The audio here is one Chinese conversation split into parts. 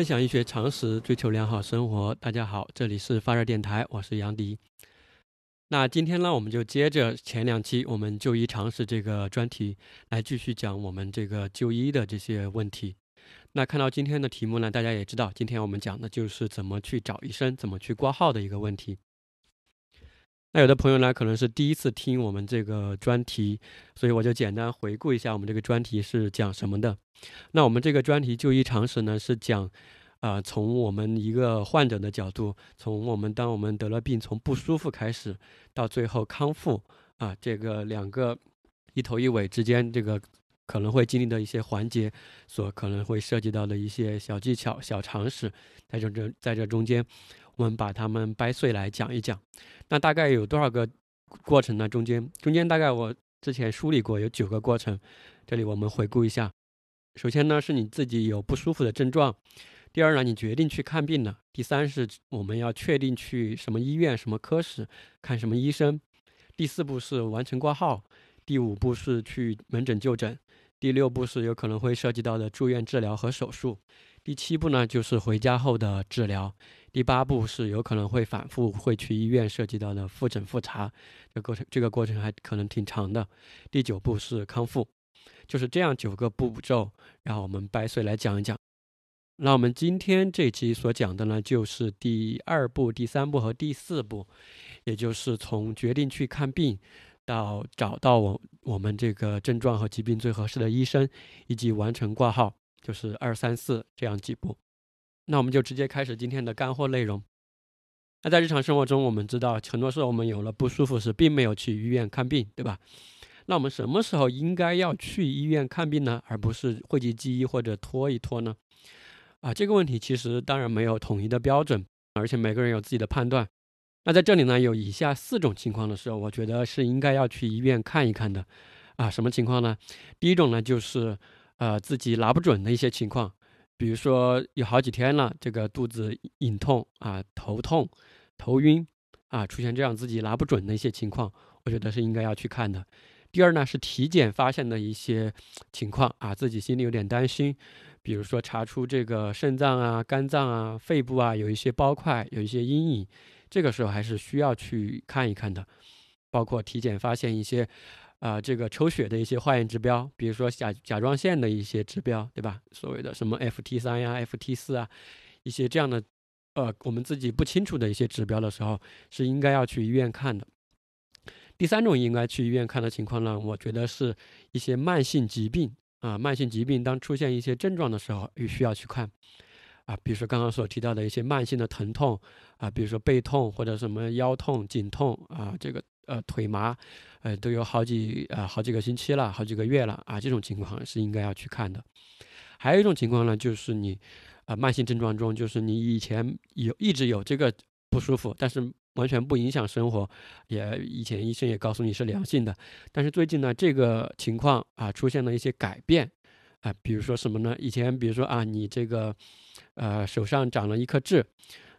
分享医学常识，追求良好生活。大家好，这里是发热电台，我是杨迪。那今天呢，我们就接着前两期我们就医常识这个专题来继续讲我们这个就医的这些问题。那看到今天的题目呢，大家也知道，今天我们讲的就是怎么去找医生，怎么去挂号的一个问题。那有的朋友呢，可能是第一次听我们这个专题，所以我就简单回顾一下我们这个专题是讲什么的。那我们这个专题就医常识呢，是讲，啊，从我们一个患者的角度，从我们当我们得了病，从不舒服开始，到最后康复，啊，这个两个一头一尾之间，这个可能会经历的一些环节，所可能会涉及到的一些小技巧、小常识，在这这在这中间。我们把它们掰碎来讲一讲，那大概有多少个过程呢？中间中间大概我之前梳理过有九个过程，这里我们回顾一下。首先呢，是你自己有不舒服的症状；第二呢，你决定去看病了；第三是我们要确定去什么医院、什么科室看什么医生；第四步是完成挂号；第五步是去门诊就诊；第六步是有可能会涉及到的住院治疗和手术；第七步呢，就是回家后的治疗。第八步是有可能会反复会去医院涉及到的复诊复查，这过程这个过程还可能挺长的。第九步是康复，就是这样九个步骤，然后我们掰碎来讲一讲。那我们今天这期所讲的呢，就是第二步、第三步和第四步，也就是从决定去看病到找到我我们这个症状和疾病最合适的医生，以及完成挂号，就是二三四这样几步。那我们就直接开始今天的干货内容。那在日常生活中，我们知道很多时候我们有了不舒服时，并没有去医院看病，对吧？那我们什么时候应该要去医院看病呢？而不是讳疾忌医或者拖一拖呢？啊，这个问题其实当然没有统一的标准，而且每个人有自己的判断。那在这里呢，有以下四种情况的时候，我觉得是应该要去医院看一看的。啊，什么情况呢？第一种呢，就是呃自己拿不准的一些情况。比如说有好几天了，这个肚子隐痛啊，头痛、头晕啊，出现这样自己拿不准的一些情况，我觉得是应该要去看的。第二呢，是体检发现的一些情况啊，自己心里有点担心，比如说查出这个肾脏啊、肝脏啊、肺部啊有一些包块、有一些阴影，这个时候还是需要去看一看的。包括体检发现一些。啊，这个抽血的一些化验指标，比如说甲甲状腺的一些指标，对吧？所谓的什么 FT 三呀、FT 四啊，一些这样的，呃，我们自己不清楚的一些指标的时候，是应该要去医院看的。第三种应该去医院看的情况呢，我觉得是一些慢性疾病啊，慢性疾病当出现一些症状的时候，也需要去看。啊，比如说刚刚所提到的一些慢性的疼痛啊，比如说背痛或者什么腰痛、颈痛啊，这个。呃，腿麻，呃，都有好几呃好几个星期了，好几个月了啊，这种情况是应该要去看的。还有一种情况呢，就是你，啊，慢性症状中，就是你以前有一直有这个不舒服，但是完全不影响生活，也以前医生也告诉你是良性的，但是最近呢，这个情况啊出现了一些改变，啊，比如说什么呢？以前比如说啊，你这个，呃，手上长了一颗痣。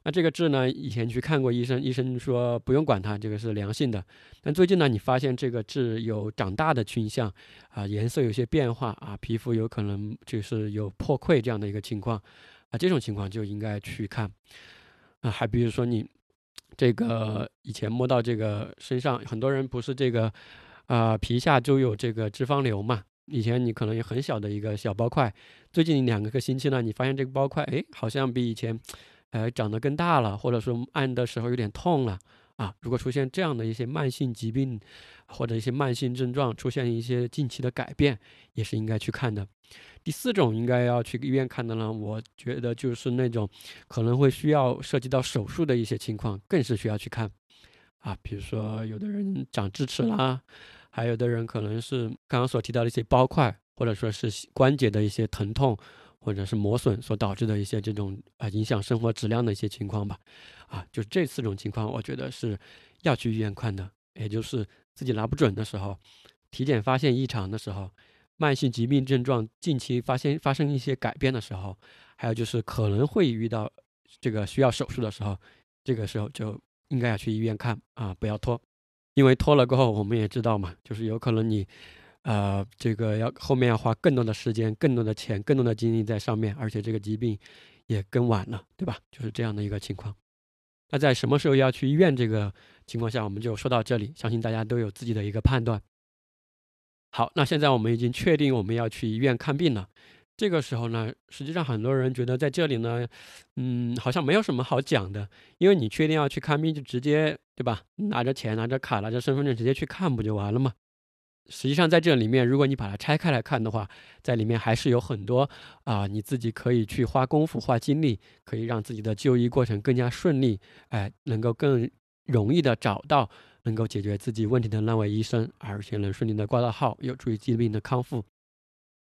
那这个痣呢？以前去看过医生，医生说不用管它，这个是良性的。但最近呢，你发现这个痣有长大的倾向，啊，颜色有些变化，啊，皮肤有可能就是有破溃这样的一个情况，啊，这种情况就应该去看。啊，还比如说你这个以前摸到这个身上，很多人不是这个，啊，皮下就有这个脂肪瘤嘛？以前你可能有很小的一个小包块，最近两个星期呢，你发现这个包块，哎，好像比以前。哎，长得更大了，或者说按的时候有点痛了啊。如果出现这样的一些慢性疾病或者一些慢性症状，出现一些近期的改变，也是应该去看的。第四种应该要去医院看的呢，我觉得就是那种可能会需要涉及到手术的一些情况，更是需要去看啊。比如说有的人长智齿啦，还有的人可能是刚刚所提到的一些包块，或者说是关节的一些疼痛。或者是磨损所导致的一些这种啊影响生活质量的一些情况吧，啊，就这四种情况，我觉得是要去医院看的。也就是自己拿不准的时候，体检发现异常的时候，慢性疾病症状近期发现发生一些改变的时候，还有就是可能会遇到这个需要手术的时候，这个时候就应该要去医院看啊，不要拖，因为拖了过后，我们也知道嘛，就是有可能你。呃，这个要后面要花更多的时间、更多的钱、更多的精力在上面，而且这个疾病也更晚了，对吧？就是这样的一个情况。那在什么时候要去医院这个情况下，我们就说到这里，相信大家都有自己的一个判断。好，那现在我们已经确定我们要去医院看病了。这个时候呢，实际上很多人觉得在这里呢，嗯，好像没有什么好讲的，因为你确定要去看病，就直接对吧？拿着钱、拿着卡、拿着身份证直接去看不就完了吗？实际上在这里面，如果你把它拆开来看的话，在里面还是有很多啊，你自己可以去花功夫、花精力，可以让自己的就医过程更加顺利，哎，能够更容易的找到能够解决自己问题的那位医生，而且能顺利的挂到号，有助于疾病的康复。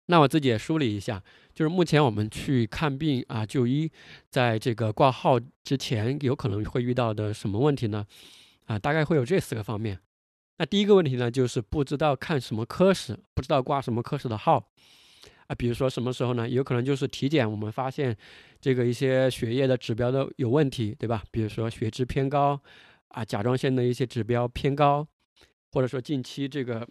那我自己也梳理一下，就是目前我们去看病啊就医，在这个挂号之前，有可能会遇到的什么问题呢？啊，大概会有这四个方面。那第一个问题呢，就是不知道看什么科室，不知道挂什么科室的号啊。比如说什么时候呢？有可能就是体检，我们发现这个一些血液的指标都有问题，对吧？比如说血脂偏高啊，甲状腺的一些指标偏高，或者说近期这个。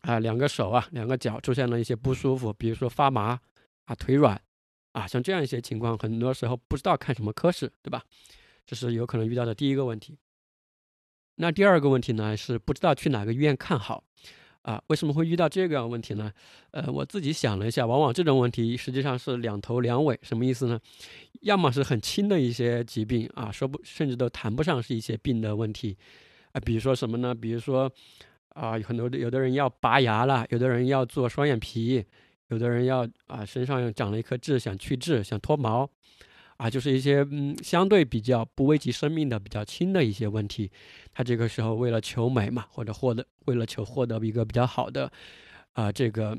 啊，两个手啊，两个脚出现了一些不舒服，比如说发麻啊、腿软啊，像这样一些情况，很多时候不知道看什么科室，对吧？这是有可能遇到的第一个问题。那第二个问题呢，是不知道去哪个医院看好啊？为什么会遇到这个问题呢？呃，我自己想了一下，往往这种问题实际上是两头两尾，什么意思呢？要么是很轻的一些疾病啊，说不甚至都谈不上是一些病的问题啊，比如说什么呢？比如说。啊，很多有的人要拔牙了，有的人要做双眼皮，有的人要啊身上长了一颗痣，想去痣，想脱毛，啊，就是一些嗯相对比较不危及生命的比较轻的一些问题。他这个时候为了求美嘛，或者获得为了求获得一个比较好的啊这个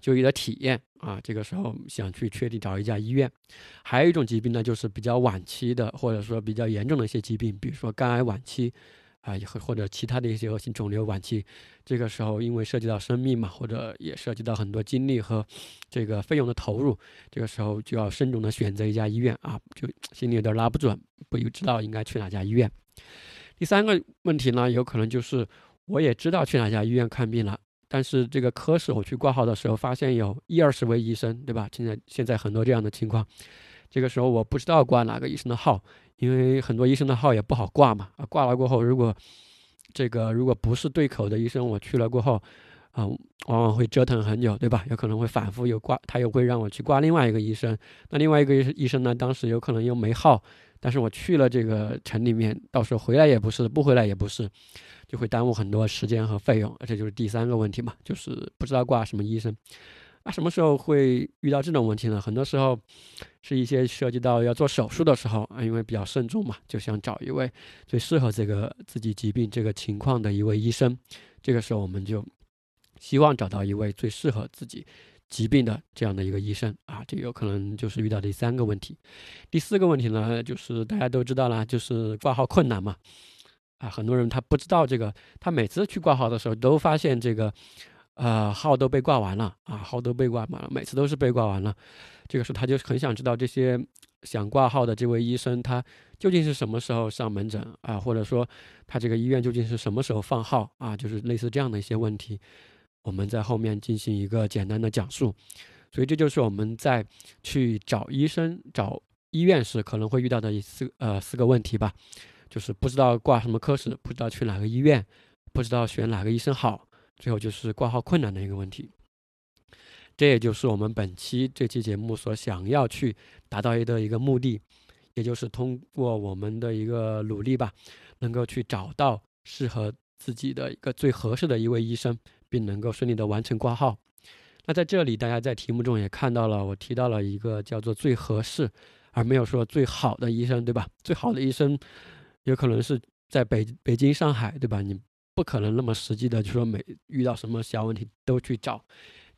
就医的体验啊，这个时候想去确定找一家医院。还有一种疾病呢，就是比较晚期的，或者说比较严重的一些疾病，比如说肝癌晚期。啊，或或者其他的一些恶性肿瘤晚期，这个时候因为涉及到生命嘛，或者也涉及到很多精力和这个费用的投入，这个时候就要慎重的选择一家医院啊，就心里有点拉不准，不知道应该去哪家医院。第三个问题呢，有可能就是我也知道去哪家医院看病了，但是这个科室我去挂号的时候，发现有一二十位医生，对吧？现在现在很多这样的情况，这个时候我不知道挂哪个医生的号。因为很多医生的号也不好挂嘛，啊，挂了过后，如果这个如果不是对口的医生，我去了过后，啊，往往会折腾很久，对吧？有可能会反复又挂，他又会让我去挂另外一个医生，那另外一个医生呢，当时有可能又没号，但是我去了这个城里面，到时候回来也不是，不回来也不是，就会耽误很多时间和费用，这就是第三个问题嘛，就是不知道挂什么医生。那什么时候会遇到这种问题呢？很多时候，是一些涉及到要做手术的时候啊，因为比较慎重嘛，就想找一位最适合这个自己疾病这个情况的一位医生。这个时候，我们就希望找到一位最适合自己疾病的这样的一个医生啊。这有可能就是遇到第三个问题。第四个问题呢，就是大家都知道啦，就是挂号困难嘛。啊，很多人他不知道这个，他每次去挂号的时候都发现这个。呃，号都被挂完了啊，号都被挂满了，每次都是被挂完了。这个时候他就很想知道这些想挂号的这位医生，他究竟是什么时候上门诊啊？或者说他这个医院究竟是什么时候放号啊？就是类似这样的一些问题，我们在后面进行一个简单的讲述。所以这就是我们在去找医生、找医院时可能会遇到的一四呃四个问题吧，就是不知道挂什么科室，不知道去哪个医院，不知道选哪个医生好。最后就是挂号困难的一个问题，这也就是我们本期这期节目所想要去达到的一个目的，也就是通过我们的一个努力吧，能够去找到适合自己的一个最合适的一位医生，并能够顺利的完成挂号。那在这里，大家在题目中也看到了，我提到了一个叫做最合适，而没有说最好的医生，对吧？最好的医生有可能是在北北京、上海，对吧？你。不可能那么实际的，就说每遇到什么小问题都去找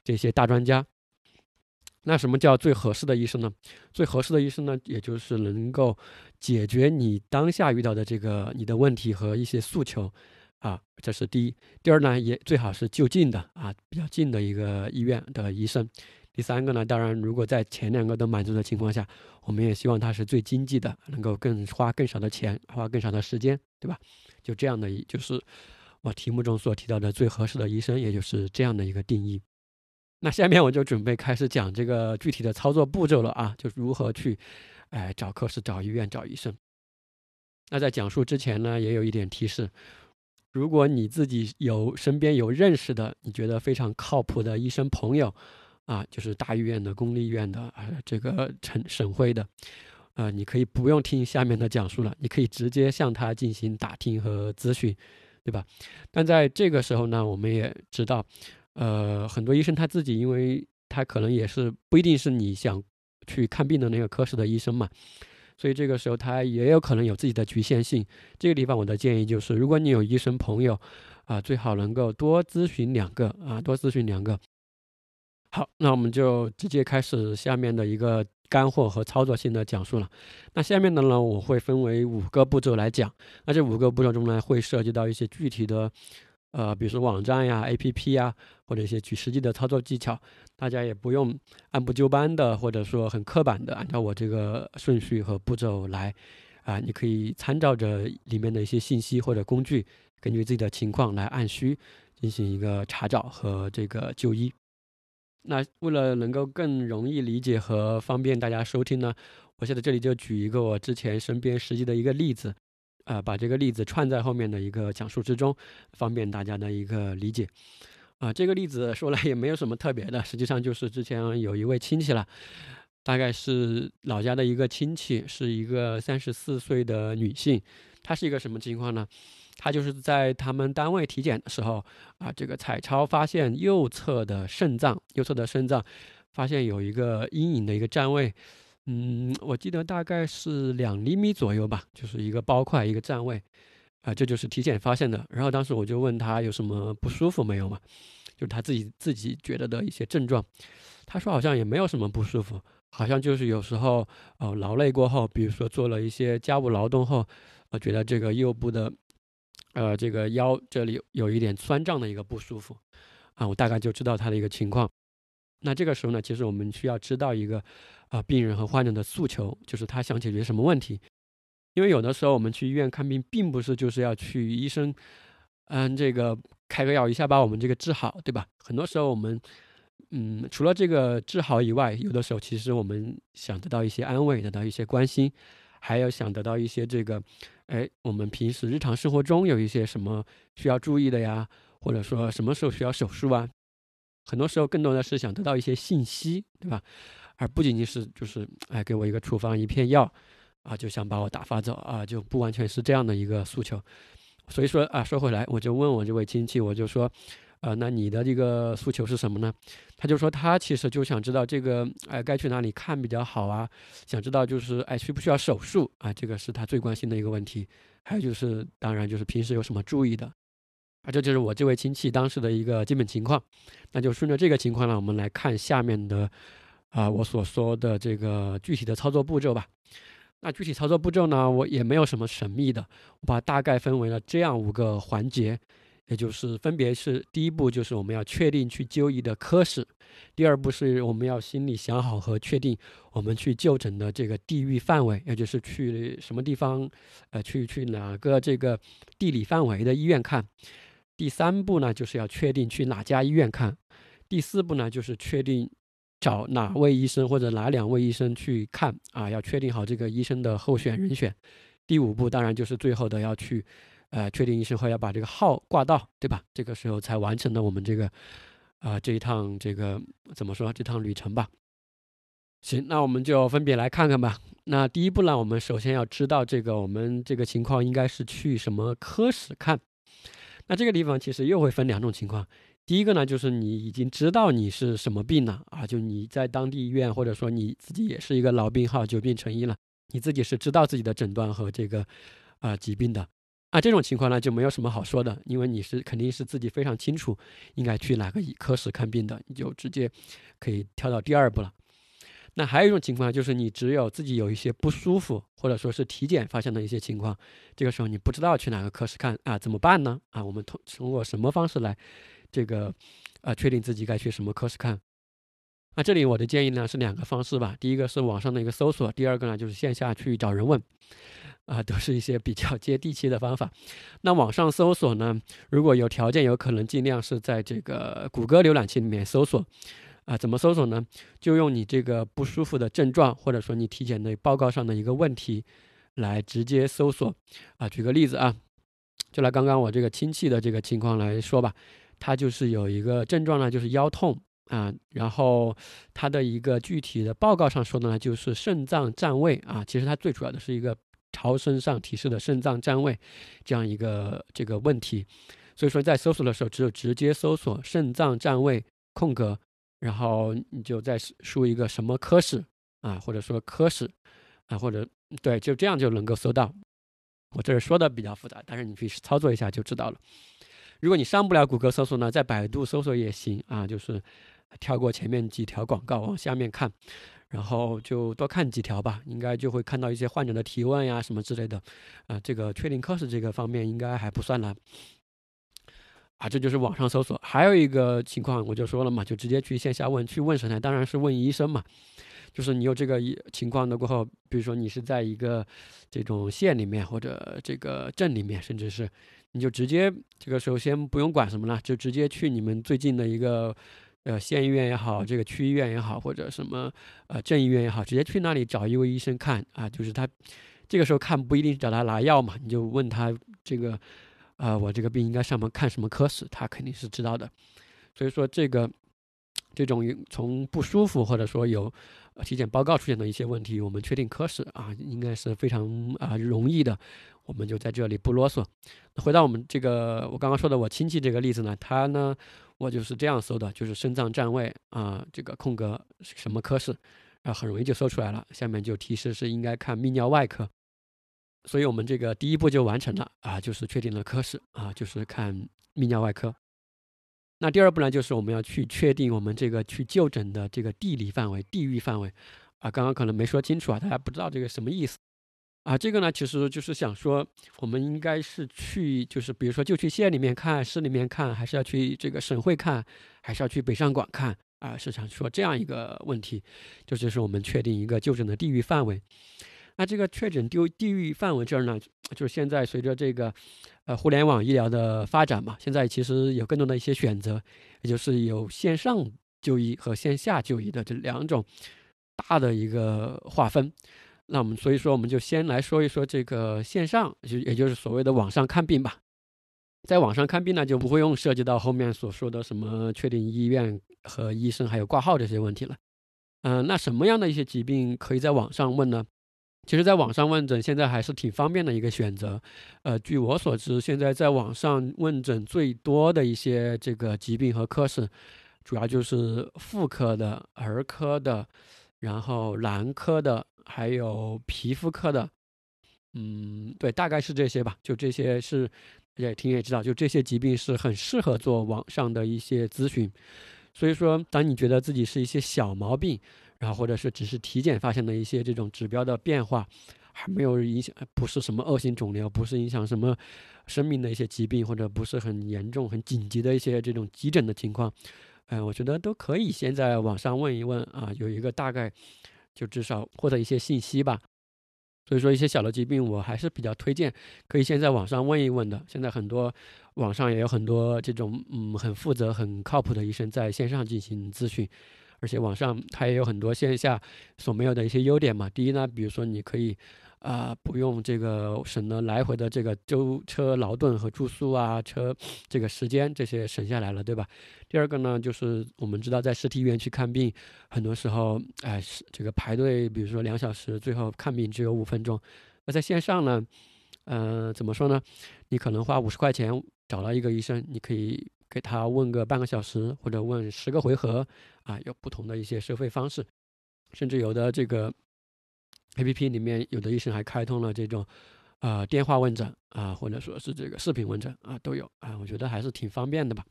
这些大专家。那什么叫最合适的医生呢？最合适的医生呢，也就是能够解决你当下遇到的这个你的问题和一些诉求啊，这是第一。第二呢，也最好是就近的啊，比较近的一个医院的医生。第三个呢，当然如果在前两个都满足的情况下，我们也希望他是最经济的，能够更花更少的钱，花更少的时间，对吧？就这样的，就是。我题目中所提到的最合适的医生，也就是这样的一个定义。那下面我就准备开始讲这个具体的操作步骤了啊，就如何去，哎，找科室、找医院、找医生。那在讲述之前呢，也有一点提示：如果你自己有身边有认识的，你觉得非常靠谱的医生朋友，啊，就是大医院的、公立医院的啊，这个省省会的，啊，你可以不用听下面的讲述了，你可以直接向他进行打听和咨询，对吧？但在这个时候呢，我们也知道，呃，很多医生他自己，因为他可能也是不一定是你想去看病的那个科室的医生嘛。所以这个时候他也有可能有自己的局限性。这个地方我的建议就是，如果你有医生朋友，啊，最好能够多咨询两个啊，多咨询两个。好，那我们就直接开始下面的一个干货和操作性的讲述了。那下面的呢，我会分为五个步骤来讲。那这五个步骤中呢，会涉及到一些具体的。呃，比如说网站呀、APP 呀，或者一些举实际的操作技巧，大家也不用按部就班的，或者说很刻板的按照我这个顺序和步骤来，啊，你可以参照着里面的一些信息或者工具，根据自己的情况来按需进行一个查找和这个就医。那为了能够更容易理解和方便大家收听呢，我现在这里就举一个我之前身边实际的一个例子。呃，把这个例子串在后面的一个讲述之中，方便大家的一个理解。啊，这个例子说来也没有什么特别的，实际上就是之前有一位亲戚了，大概是老家的一个亲戚，是一个三十四岁的女性。她是一个什么情况呢？他就是在他们单位体检的时候，啊，这个彩超发现右侧的肾脏，右侧的肾脏发现有一个阴影的一个占位。嗯，我记得大概是两厘米左右吧，就是一个包块，一个占位，啊，这就是体检发现的。然后当时我就问他有什么不舒服没有嘛，就是他自己自己觉得的一些症状。他说好像也没有什么不舒服，好像就是有时候呃劳累过后，比如说做了一些家务劳动后，呃觉得这个右部的呃这个腰这里有一点酸胀的一个不舒服，啊，我大概就知道他的一个情况。那这个时候呢，其实我们需要知道一个。啊，病人和患者的诉求就是他想解决什么问题，因为有的时候我们去医院看病，并不是就是要去医生，嗯，这个开个药一下把我们这个治好，对吧？很多时候我们，嗯，除了这个治好以外，有的时候其实我们想得到一些安慰，得到一些关心，还有想得到一些这个，哎，我们平时日常生活中有一些什么需要注意的呀，或者说什么时候需要手术啊？很多时候更多的是想得到一些信息，对吧？而不仅仅是就是哎给我一个处方一片药，啊就想把我打发走啊就不完全是这样的一个诉求，所以说啊说回来我就问我这位亲戚我就说，呃那你的这个诉求是什么呢？他就说他其实就想知道这个哎该去哪里看比较好啊，想知道就是哎需不需要手术啊这个是他最关心的一个问题，还有就是当然就是平时有什么注意的，啊这就是我这位亲戚当时的一个基本情况，那就顺着这个情况呢我们来看下面的。啊，我所说的这个具体的操作步骤吧。那具体操作步骤呢，我也没有什么神秘的，我把大概分为了这样五个环节，也就是分别是：第一步就是我们要确定去就医的科室；第二步是我们要心里想好和确定我们去就诊的这个地域范围，也就是去什么地方，呃，去去哪个这个地理范围的医院看；第三步呢，就是要确定去哪家医院看；第四步呢，就是确定。找哪位医生或者哪两位医生去看啊？要确定好这个医生的候选人选。第五步当然就是最后的要去，呃，确定医生后要把这个号挂到，对吧？这个时候才完成了我们这个，啊，这一趟这个怎么说？这趟旅程吧。行，那我们就分别来看看吧。那第一步呢，我们首先要知道这个我们这个情况应该是去什么科室看。那这个地方其实又会分两种情况。第一个呢，就是你已经知道你是什么病了啊，就你在当地医院，或者说你自己也是一个老病号，久病成医了，你自己是知道自己的诊断和这个啊疾病的啊。这种情况呢，就没有什么好说的，因为你是肯定是自己非常清楚应该去哪个科室看病的，你就直接可以跳到第二步了。那还有一种情况就是你只有自己有一些不舒服，或者说是体检发现的一些情况，这个时候你不知道去哪个科室看啊，怎么办呢？啊，我们通通过什么方式来？这个，呃，确定自己该去什么科室看。那这里我的建议呢是两个方式吧。第一个是网上的一个搜索，第二个呢就是线下去找人问，啊，都是一些比较接地气的方法。那网上搜索呢，如果有条件，有可能尽量是在这个谷歌浏览器里面搜索，啊，怎么搜索呢？就用你这个不舒服的症状，或者说你体检的报告上的一个问题，来直接搜索。啊，举个例子啊，就拿刚刚我这个亲戚的这个情况来说吧，他就是有一个症状呢，就是腰痛啊，然后他的一个具体的报告上说的呢，就是肾脏占位啊，其实它最主要的是一个超声上提示的肾脏占位这样一个这个问题。所以说在搜索的时候，只有直接搜索肾脏占位空格。然后你就再输一个什么科室啊，或者说科室啊，或者对，就这样就能够搜到。我这儿说的比较复杂，但是你可以操作一下就知道了。如果你上不了谷歌搜索呢，在百度搜索也行啊，就是跳过前面几条广告往下面看，然后就多看几条吧，应该就会看到一些患者的提问呀什么之类的。啊，这个确定科室这个方面应该还不算难。啊，这就是网上搜索。还有一个情况，我就说了嘛，就直接去线下问，去问谁呢？当然是问医生嘛。就是你有这个一情况的过后，比如说你是在一个这种县里面或者这个镇里面，甚至是你就直接这个时候先不用管什么了，就直接去你们最近的一个呃县医院也好，这个区医院也好，或者什么呃镇医院也好，直接去那里找一位医生看啊。就是他这个时候看不一定找他拿药嘛，你就问他这个。啊，我这个病应该上门看什么科室？他肯定是知道的。所以说，这个这种从不舒服或者说有体检报告出现的一些问题，我们确定科室啊，应该是非常啊容易的。我们就在这里不啰嗦。回到我们这个我刚刚说的我亲戚这个例子呢，他呢，我就是这样搜的，就是肾脏占位啊，这个空格什么科室啊，很容易就搜出来了。下面就提示是应该看泌尿外科。所以我们这个第一步就完成了啊，就是确定了科室啊，就是看泌尿外科。那第二步呢，就是我们要去确定我们这个去就诊的这个地理范围、地域范围啊。刚刚可能没说清楚啊，大家不知道这个什么意思啊？这个呢，其实就是想说，我们应该是去，就是比如说就去县里面看、市里面看，还是要去这个省会看，还是要去北上广看啊？是想说这样一个问题，就是我们确定一个就诊的地域范围。那这个确诊丢地域范围这儿呢，就是现在随着这个，呃，互联网医疗的发展嘛，现在其实有更多的一些选择，也就是有线上就医和线下就医的这两种大的一个划分。那我们所以说，我们就先来说一说这个线上，就也就是所谓的网上看病吧。在网上看病呢，就不会用涉及到后面所说的什么确定医院和医生还有挂号这些问题了。嗯，那什么样的一些疾病可以在网上问呢？其实，在网上问诊现在还是挺方便的一个选择。呃，据我所知，现在在网上问诊最多的一些这个疾病和科室，主要就是妇科的、儿科的，然后男科的，还有皮肤科的。嗯，对，大概是这些吧。就这些是，也听也知道，就这些疾病是很适合做网上的一些咨询。所以说，当你觉得自己是一些小毛病，然后或者是只是体检发现的一些这种指标的变化，还没有影响，不是什么恶性肿瘤，不是影响什么生命的一些疾病，或者不是很严重、很紧急的一些这种急诊的情况，嗯，我觉得都可以先在网上问一问啊，有一个大概，就至少获得一些信息吧。所以说一些小的疾病，我还是比较推荐可以先在网上问一问的。现在很多网上也有很多这种嗯很负责、很靠谱的医生在线上进行咨询。而且网上它也有很多线下所没有的一些优点嘛。第一呢，比如说你可以，啊，不用这个省了来回的这个舟车劳顿和住宿啊，车这个时间这些省下来了，对吧？第二个呢，就是我们知道在实体医院去看病，很多时候，哎，是这个排队，比如说两小时，最后看病只有五分钟。那在线上呢，嗯，怎么说呢？你可能花五十块钱找到一个医生，你可以。给他问个半个小时，或者问十个回合，啊，有不同的一些收费方式，甚至有的这个 A P P 里面有的医生还开通了这种，啊，电话问诊啊，或者说是这个视频问诊啊，都有啊，我觉得还是挺方便的吧。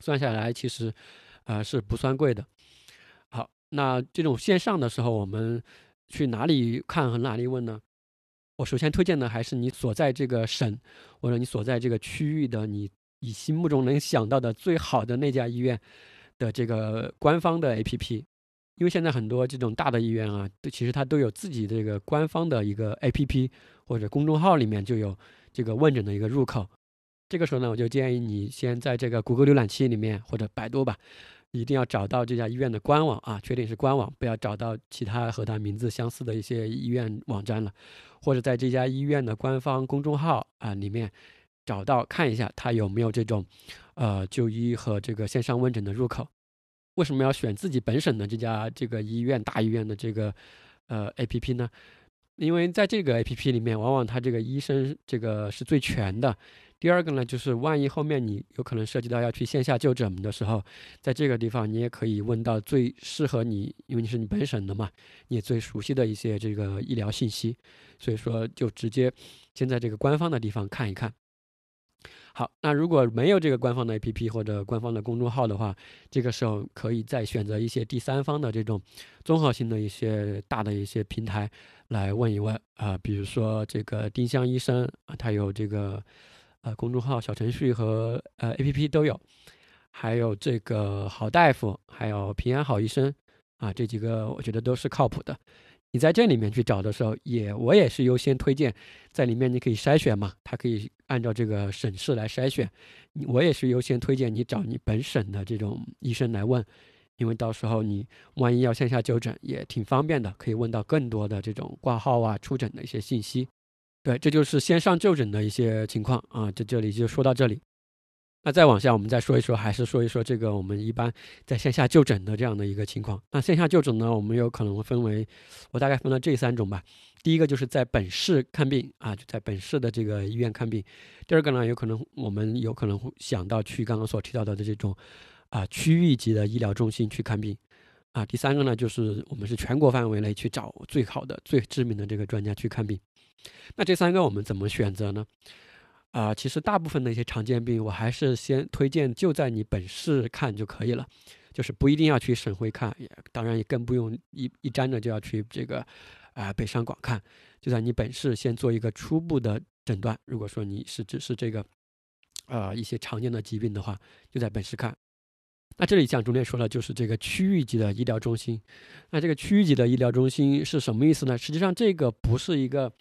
算下来其实，啊，是不算贵的。好，那这种线上的时候，我们去哪里看和哪里问呢？我首先推荐的还是你所在这个省或者你所在这个区域的你。你心目中能想到的最好的那家医院的这个官方的 APP，因为现在很多这种大的医院啊，其实它都有自己这个官方的一个 APP 或者公众号里面就有这个问诊的一个入口。这个时候呢，我就建议你先在这个谷歌浏览器里面或者百度吧，一定要找到这家医院的官网啊，确定是官网，不要找到其他和它名字相似的一些医院网站了，或者在这家医院的官方公众号啊里面找到看一下它有没有这种呃就医和这个线上问诊的入口。为什么要选自己本省的这家这个医院大医院的这个呃 A P P 呢？因为在这个 A P P 里面，往往它这个医生这个是最全的。第二个呢，就是万一后面你有可能涉及到要去线下就诊的时候，在这个地方你也可以问到最适合你，因为你是你本省的嘛，你最熟悉的一些这个医疗信息，所以说就直接先在这个官方的地方看一看。好，那如果没有这个官方的 APP 或者官方的公众号的话，这个时候可以再选择一些第三方的这种综合性的一些大的一些平台来问一问啊，比如说这个丁香医生啊，他有这个。呃，公众号、小程序和呃 APP 都有，还有这个好大夫，还有平安好医生啊，这几个我觉得都是靠谱的。你在这里面去找的时候，也我也是优先推荐，在里面你可以筛选嘛，它可以按照这个省市来筛选。我也是优先推荐你找你本省的这种医生来问，因为到时候你万一要线下就诊也挺方便的，可以问到更多的这种挂号啊、出诊的一些信息。对，这就是线上就诊的一些情况啊，在这里就说到这里。那再往下，我们再说一说，还是说一说这个我们一般在线下就诊的这样的一个情况。那线下就诊呢，我们有可能分为，我大概分了这三种吧。第一个就是在本市看病啊，就在本市的这个医院看病。第二个呢，有可能我们有可能会想到去刚刚所提到的这种啊区域级的医疗中心去看病啊。第三个呢，就是我们是全国范围内去找最好的、最知名的这个专家去看病。那这三个我们怎么选择呢？啊，其实大部分的一些常见病，我还是先推荐就在你本市看就可以了，就是不一定要去省会看，也当然也更不用一一沾着就要去这个啊北上广看，就在你本市先做一个初步的诊断。如果说你是只是这个啊一些常见的疾病的话，就在本市看。那这里像重点说的，就是这个区域级的医疗中心。那这个区域级的医疗中心是什么意思呢？实际上这个不是一个。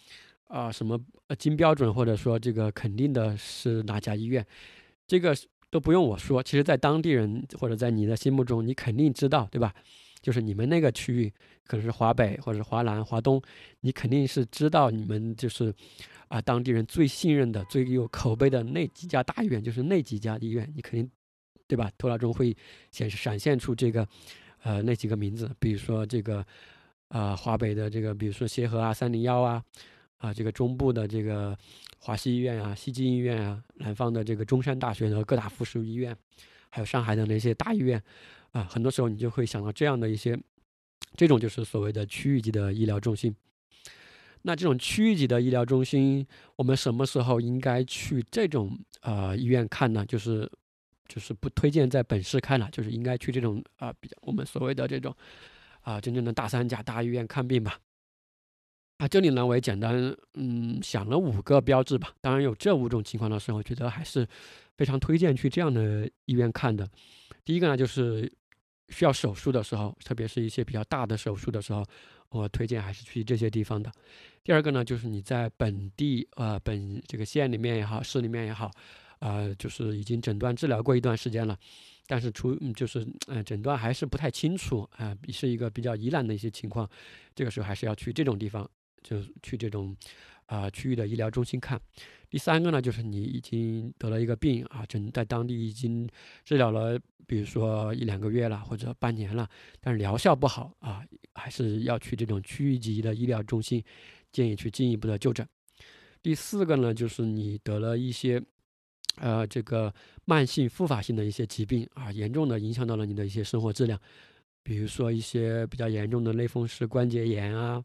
啊，什么呃金标准，或者说这个肯定的是哪家医院，这个都不用我说。其实，在当地人或者在你的心目中，你肯定知道，对吧？就是你们那个区域，可能是华北或者是华南、华东，你肯定是知道你们就是啊，当地人最信任的、最有口碑的那几家大医院，就是那几家医院，你肯定对吧？头脑中会显示闪现出这个呃那几个名字，比如说这个啊华北的这个，比如说协和啊、三零幺啊。啊，这个中部的这个华西医院啊，西京医院啊，南方的这个中山大学的各大附属医院，还有上海的那些大医院，啊，很多时候你就会想到这样的一些，这种就是所谓的区域级的医疗中心。那这种区域级的医疗中心，我们什么时候应该去这种呃医院看呢？就是就是不推荐在本市看了，就是应该去这种啊比较我们所谓的这种啊真正的大三甲大医院看病吧。啊，这里呢，我也简单嗯想了五个标志吧。当然有这五种情况的时候，我觉得还是非常推荐去这样的医院看的。第一个呢，就是需要手术的时候，特别是一些比较大的手术的时候，我推荐还是去这些地方的。第二个呢，就是你在本地呃本这个县里面也好，市里面也好，呃，就是已经诊断治疗过一段时间了，但是出就是呃诊断还是不太清楚啊，是一个比较疑难的一些情况，这个时候还是要去这种地方。就去这种，啊区域的医疗中心看。第三个呢，就是你已经得了一个病啊，诊在当地已经治疗了，比如说一两个月了或者半年了，但是疗效不好啊，还是要去这种区域级的医疗中心，建议去进一步的就诊。第四个呢，就是你得了一些，呃，这个慢性复发性的一些疾病啊，严重的影响到了你的一些生活质量，比如说一些比较严重的类风湿关节炎啊。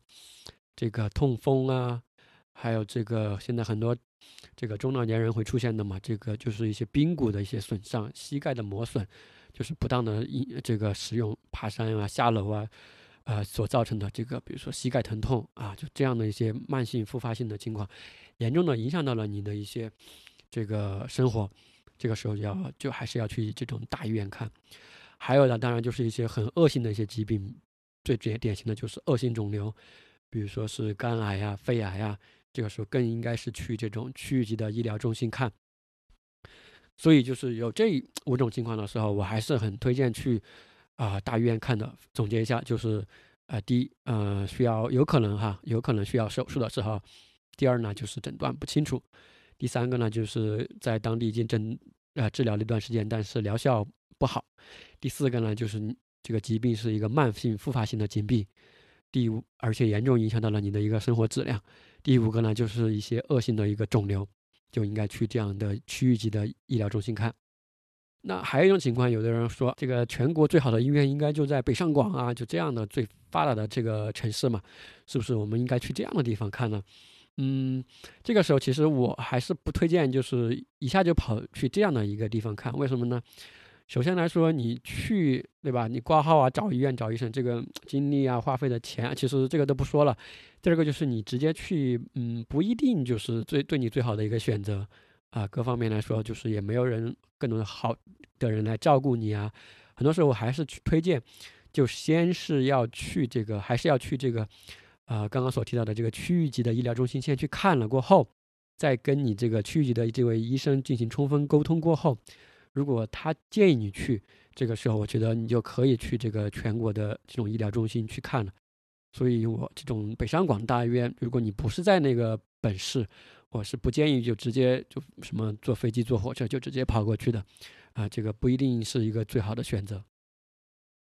这个痛风啊，还有这个现在很多这个中老年人会出现的嘛，这个就是一些髌骨的一些损伤、膝盖的磨损，就是不当的这个使用爬山啊、下楼啊，呃所造成的这个，比如说膝盖疼痛啊，就这样的一些慢性复发性的情况，严重的影响到了你的一些这个生活，这个时候要就还是要去这种大医院看。还有呢，当然就是一些很恶性的一些疾病，最典典型的就是恶性肿瘤。比如说是肝癌呀、肺癌呀，这个时候更应该是去这种区域级的医疗中心看。所以就是有这五种情况的时候，我还是很推荐去啊大医院看的。总结一下，就是呃，第一，呃，需要有可能哈，有可能需要手术的时候；第二呢，就是诊断不清楚；第三个呢，就是在当地已经诊呃治疗了一段时间，但是疗效不好；第四个呢，就是这个疾病是一个慢性复发性的疾病；第五，而且严重影响到了你的一个生活质量；第五个呢，就是一些恶性的一个肿瘤。就应该去这样的区域级的医疗中心看。那还有一种情况，有的人说，这个全国最好的医院应该就在北上广啊，就这样的最发达的这个城市嘛，是不是？我们应该去这样的地方看呢？嗯，这个时候其实我还是不推荐，就是一下就跑去这样的一个地方看。为什么呢？首先来说，你去对吧？你挂号啊，找医院、找医生，这个精力啊、花费的钱，其实这个都不说了。第二个就是你直接去，嗯，不一定就是最对你最好的一个选择啊。各方面来说，就是也没有人更多好的人来照顾你啊。很多时候还是去推荐，就先是要去这个，还是要去这个，啊，刚刚所提到的这个区域级的医疗中心，先去看了过后，再跟你这个区域级的这位医生进行充分沟通过后。如果他建议你去，这个时候我觉得你就可以去这个全国的这种医疗中心去看了。所以我这种北上广大医院，如果你不是在那个本市，我是不建议就直接就什么坐飞机、坐火车就直接跑过去的，啊，这个不一定是一个最好的选择。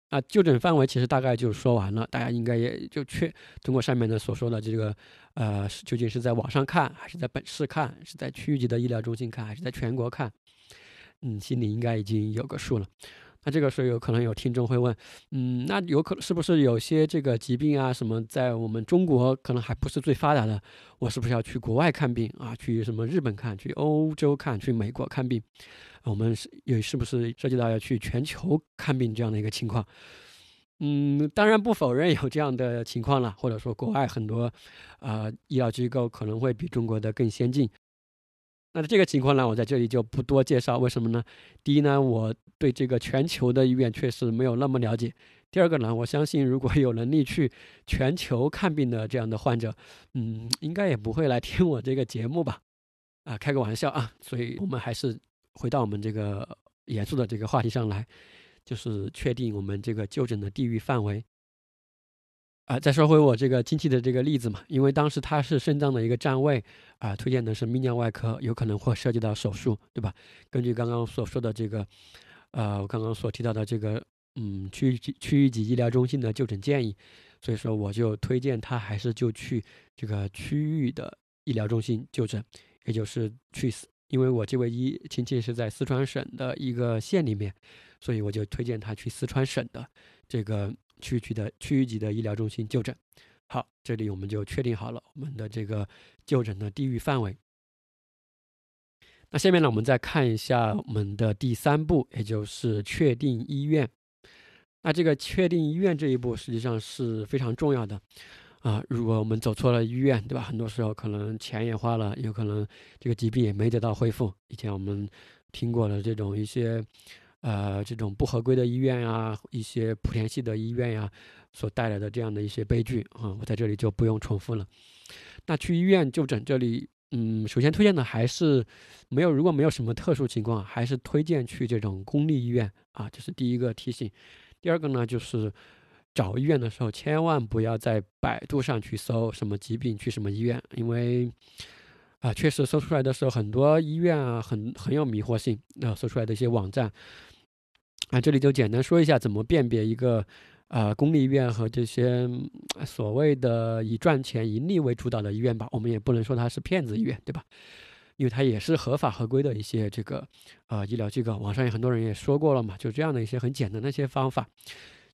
啊，就诊范围其实大概就说完了，大家应该也就确通过上面的所说的这个，呃，究竟是在网上看，还是在本市看，是在区域级的医疗中心看，还是在全国看？嗯，心里应该已经有个数了。那这个时候有可能有听众会问，嗯，那有可是不是有些这个疾病啊什么，在我们中国可能还不是最发达的，我是不是要去国外看病啊？去什么日本看，去欧洲看，去美国看病？我们是也是不是涉及到要去全球看病这样的一个情况？嗯，当然不否认有这样的情况了，或者说国外很多啊医疗机构可能会比中国的更先进。那这个情况呢，我在这里就不多介绍。为什么呢？第一呢，我对这个全球的医院确实没有那么了解。第二个呢，我相信如果有能力去全球看病的这样的患者，嗯，应该也不会来听我这个节目吧？啊，开个玩笑啊。所以我们还是回到我们这个严肃的这个话题上来，就是确定我们这个就诊的地域范围。啊，再说回我这个亲戚的这个例子嘛，因为当时他是肾脏的一个占位，啊，推荐的是泌尿外科，有可能会涉及到手术，对吧？根据刚刚所说的这个，呃，我刚刚所提到的这个，嗯，区域区域级医疗中心的就诊建议，所以说我就推荐他还是就去这个区域的医疗中心就诊，也就是去，因为我这位医亲戚是在四川省的一个县里面，所以我就推荐他去四川省的这个。区域的区域级的医疗中心就诊，好，这里我们就确定好了我们的这个就诊的地域范围。那下面呢，我们再看一下我们的第三步，也就是确定医院。那这个确定医院这一步实际上是非常重要的啊！如果我们走错了医院，对吧？很多时候可能钱也花了，有可能这个疾病也没得到恢复。以前我们听过的这种一些。呃，这种不合规的医院啊，一些莆田系的医院呀，所带来的这样的一些悲剧啊，我在这里就不用重复了。那去医院就诊，这里，嗯，首先推荐的还是没有，如果没有什么特殊情况，还是推荐去这种公立医院啊，这是第一个提醒。第二个呢，就是找医院的时候，千万不要在百度上去搜什么疾病去什么医院，因为。啊，确实搜出来的时候，很多医院啊，很很有迷惑性。那搜出来的一些网站，啊，这里就简单说一下怎么辨别一个，呃，公立医院和这些所谓的以赚钱盈利为主导的医院吧。我们也不能说它是骗子医院，对吧？因为它也是合法合规的一些这个，呃，医疗机构。网上有很多人也说过了嘛，就这样的一些很简单的一些方法。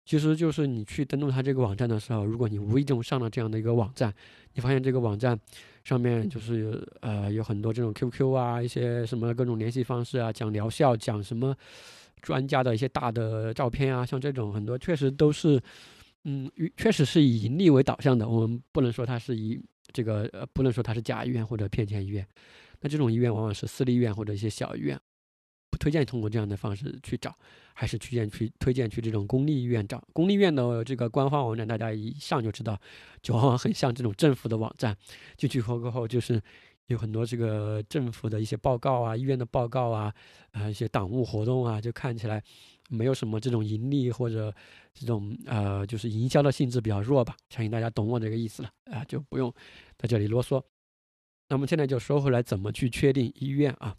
其实就是你去登录它这个网站的时候，如果你无意中上了这样的一个网站，你发现这个网站上面就是呃有很多这种 QQ 啊，一些什么各种联系方式啊，讲疗效，讲什么专家的一些大的照片啊，像这种很多确实都是，嗯，确实是以盈利为导向的。我们不能说它是以这个呃，不能说它是假医院或者骗钱医院。那这种医院往往是私立医院或者一些小医院。不推荐通过这样的方式去找，还是推荐去推荐去这种公立医院找。公立医院的这个官方网站，大家一上就知道，就往往很像这种政府的网站。进去后过后，就是有很多这个政府的一些报告啊、医院的报告啊、啊一些党务活动啊，就看起来没有什么这种盈利或者这种呃就是营销的性质比较弱吧。相信大家懂我这个意思了啊，就不用在这里啰嗦。那么现在就说回来，怎么去确定医院啊？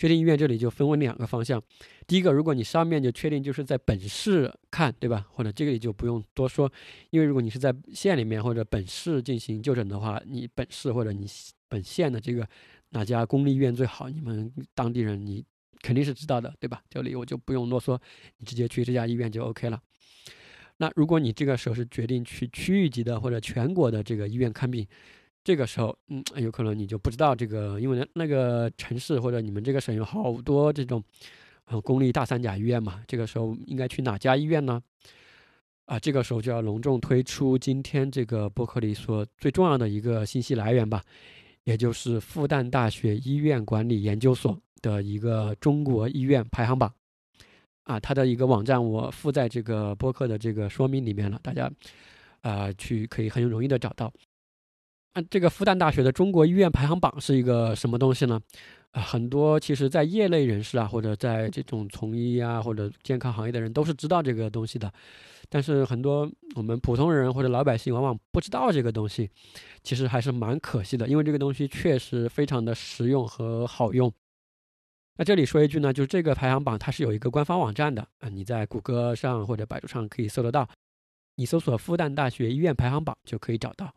确定医院这里就分为两个方向。第一个，如果你上面就确定就是在本市看，对吧？或者这个里就不用多说，因为如果你是在县里面或者本市进行就诊的话，你本市或者你本县的这个哪家公立医院最好，你们当地人你肯定是知道的，对吧？这里我就不用啰嗦，你直接去这家医院就 OK 了。那如果你这个时候是决定去区域级的或者全国的这个医院看病。这个时候，嗯，有可能你就不知道这个，因为那那个城市或者你们这个省有好多这种，呃，公立大三甲医院嘛。这个时候应该去哪家医院呢？啊，这个时候就要隆重推出今天这个播客里所最重要的一个信息来源吧，也就是复旦大学医院管理研究所的一个中国医院排行榜。啊，它的一个网站我附在这个播客的这个说明里面了，大家啊去可以很容易的找到。啊，这个复旦大学的中国医院排行榜是一个什么东西呢？啊，很多其实在业内人士啊，或者在这种从医啊或者健康行业的人都是知道这个东西的，但是很多我们普通人或者老百姓往往不知道这个东西，其实还是蛮可惜的，因为这个东西确实非常的实用和好用。那这里说一句呢，就是这个排行榜它是有一个官方网站的啊，你在谷歌上或者百度上可以搜得到，你搜索复旦大学医院排行榜就可以找到。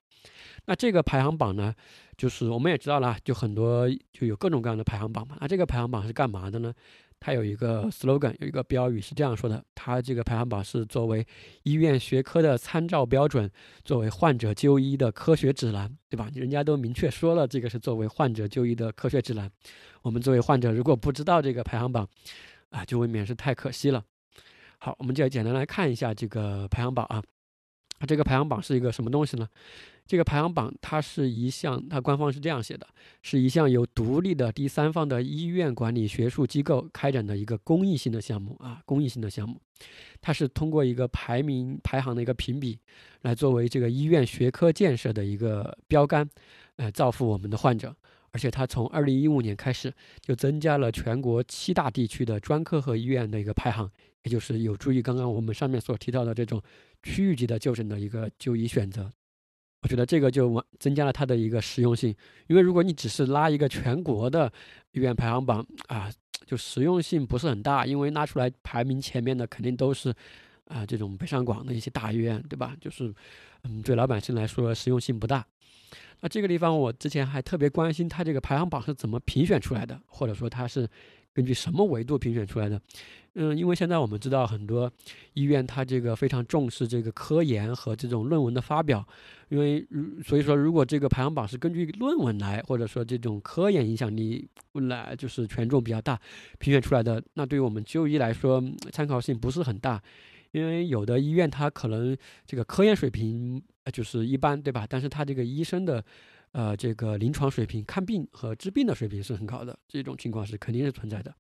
那这个排行榜呢，就是我们也知道了，就很多就有各种各样的排行榜嘛。那这个排行榜是干嘛的呢？它有一个 slogan，有一个标语是这样说的：它这个排行榜是作为医院学科的参照标准，作为患者就医的科学指南，对吧？人家都明确说了，这个是作为患者就医的科学指南。我们作为患者，如果不知道这个排行榜，啊，就未免是太可惜了。好，我们就简单来看一下这个排行榜啊。它这个排行榜是一个什么东西呢？这个排行榜它是一项，它官方是这样写的，是一项由独立的第三方的医院管理学术机构开展的一个公益性的项目啊，公益性的项目。它是通过一个排名排行的一个评比，来作为这个医院学科建设的一个标杆，呃，造福我们的患者。而且它从二零一五年开始就增加了全国七大地区的专科和医院的一个排行，也就是有助于刚刚我们上面所提到的这种。区域级的就诊的一个就医选择，我觉得这个就增加了它的一个实用性。因为如果你只是拉一个全国的医院排行榜啊，就实用性不是很大，因为拉出来排名前面的肯定都是啊这种北上广的一些大医院，对吧？就是嗯，对老百姓来说实用性不大。那这个地方我之前还特别关心它这个排行榜是怎么评选出来的，或者说它是。根据什么维度评选出来的？嗯，因为现在我们知道很多医院，它这个非常重视这个科研和这种论文的发表，因为如所以说，如果这个排行榜是根据论文来，或者说这种科研影响力来，就是权重比较大评选出来的，那对于我们就医来说参考性不是很大，因为有的医院它可能这个科研水平就是一般，对吧？但是它这个医生的。呃，这个临床水平、看病和治病的水平是很高的，这种情况是肯定是存在的。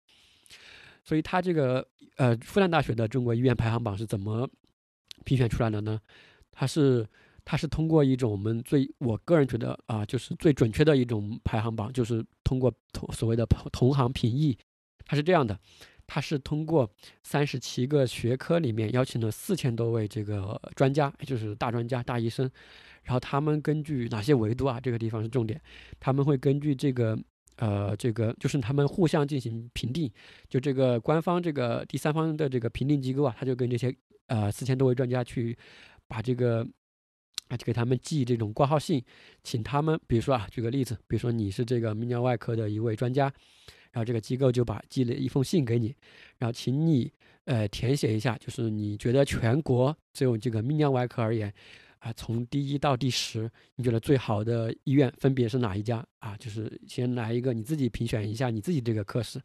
所以，他这个呃，复旦大学的中国医院排行榜是怎么评选出来的呢？它是它是通过一种我们最我个人觉得啊，就是最准确的一种排行榜，就是通过同所谓的同行评议。它是这样的，它是通过三十七个学科里面邀请了四千多位这个专家，就是大专家、大医生。然后他们根据哪些维度啊？这个地方是重点，他们会根据这个，呃，这个就是他们互相进行评定。就这个官方这个第三方的这个评定机构啊，他就跟这些呃四千多位专家去把这个啊，就给他们寄这种挂号信，请他们，比如说啊，举个例子，比如说你是这个泌尿外科的一位专家，然后这个机构就把寄了一封信给你，然后请你呃填写一下，就是你觉得全国只有这个泌尿外科而言。啊，从第一到第十，你觉得最好的医院分别是哪一家啊？就是先来一个，你自己评选一下你自己这个科室，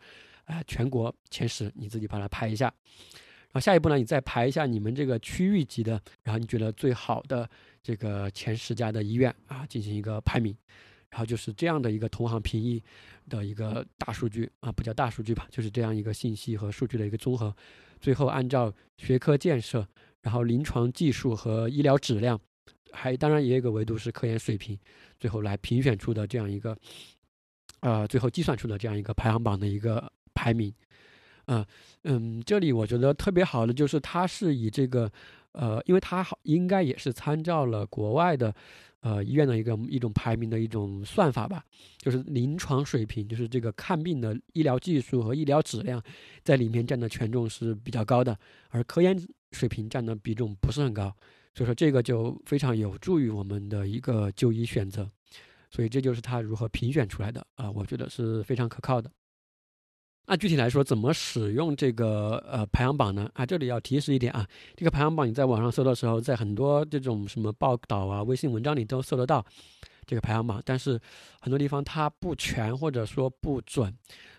啊，全国前十，你自己把它排一下。然后下一步呢，你再排一下你们这个区域级的，然后你觉得最好的这个前十家的医院啊，进行一个排名。然后就是这样的一个同行评议的一个大数据啊，不叫大数据吧，就是这样一个信息和数据的一个综合，最后按照学科建设。然后临床技术和医疗质量还当然也有一个维度是科研水平，最后来评选出的这样一个，呃，最后计算出的这样一个排行榜的一个排名。呃嗯，这里我觉得特别好的就是它是以这个，呃，因为它好应该也是参照了国外的。呃，医院的一个一种排名的一种算法吧，就是临床水平，就是这个看病的医疗技术和医疗质量，在里面占的权重是比较高的，而科研水平占的比重不是很高，所以说这个就非常有助于我们的一个就医选择，所以这就是他如何评选出来的啊，我觉得是非常可靠的。那具体来说，怎么使用这个呃排行榜呢？啊，这里要提示一点啊，这个排行榜你在网上搜的时候，在很多这种什么报道啊、微信文章里都搜得到这个排行榜，但是很多地方它不全或者说不准，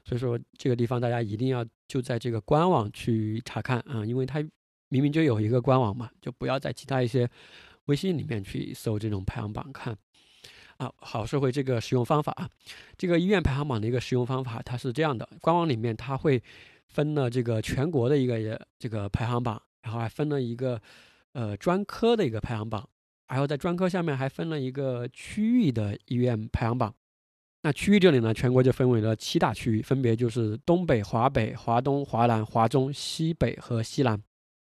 所以说这个地方大家一定要就在这个官网去查看啊，因为它明明就有一个官网嘛，就不要在其他一些微信里面去搜这种排行榜看。啊，好，说回这个使用方法啊，这个医院排行榜的一个使用方法，它是这样的：官网里面它会分了这个全国的一个这个排行榜，然后还分了一个呃专科的一个排行榜，然后在专科下面还分了一个区域的医院排行榜。那区域这里呢，全国就分为了七大区域，分别就是东北、华北、华东、华南、华中、西北和西南。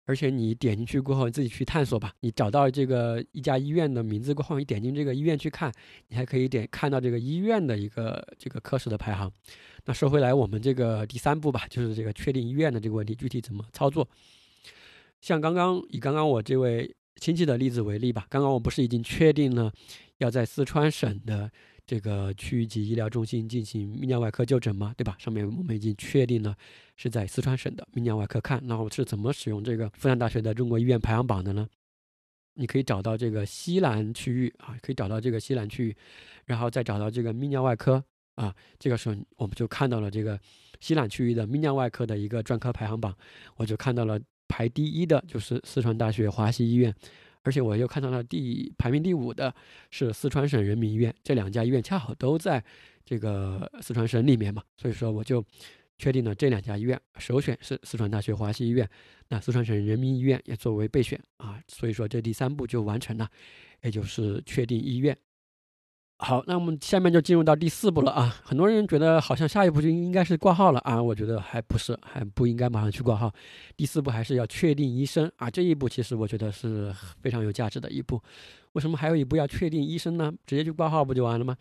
而且你点进去过后，你自己去探索吧。你找到这个一家医院的名字过后，你点进这个医院去看，你还可以点看到这个医院的一个这个科室的排行。那说回来，我们这个第三步吧，就是这个确定医院的这个问题，具体怎么操作？像刚刚以刚刚我这位亲戚的例子为例吧，刚刚我不是已经确定了要在四川省的。这个区域级医疗中心进行泌尿外科就诊嘛，对吧？上面我们已经确定了是在四川省的泌尿外科看。那我是怎么使用这个复旦大学的中国医院排行榜的呢？你可以找到这个西南区域啊，可以找到这个西南区域，然后再找到这个泌尿外科啊。这个时候我们就看到了这个西南区域的泌尿外科的一个专科排行榜，我就看到了排第一的就是四川大学华西医院。而且我又看到了第排名第五的是四川省人民医院，这两家医院恰好都在这个四川省里面嘛，所以说我就确定了这两家医院，首选是四川大学华西医院，那四川省人民医院也作为备选啊，所以说这第三步就完成了，也就是确定医院。好，那我们下面就进入到第四步了啊！很多人觉得好像下一步就应该是挂号了啊，我觉得还不是，还不应该马上去挂号。第四步还是要确定医生啊，这一步其实我觉得是非常有价值的一步。为什么还有一步要确定医生呢？直接去挂号不就完了吗？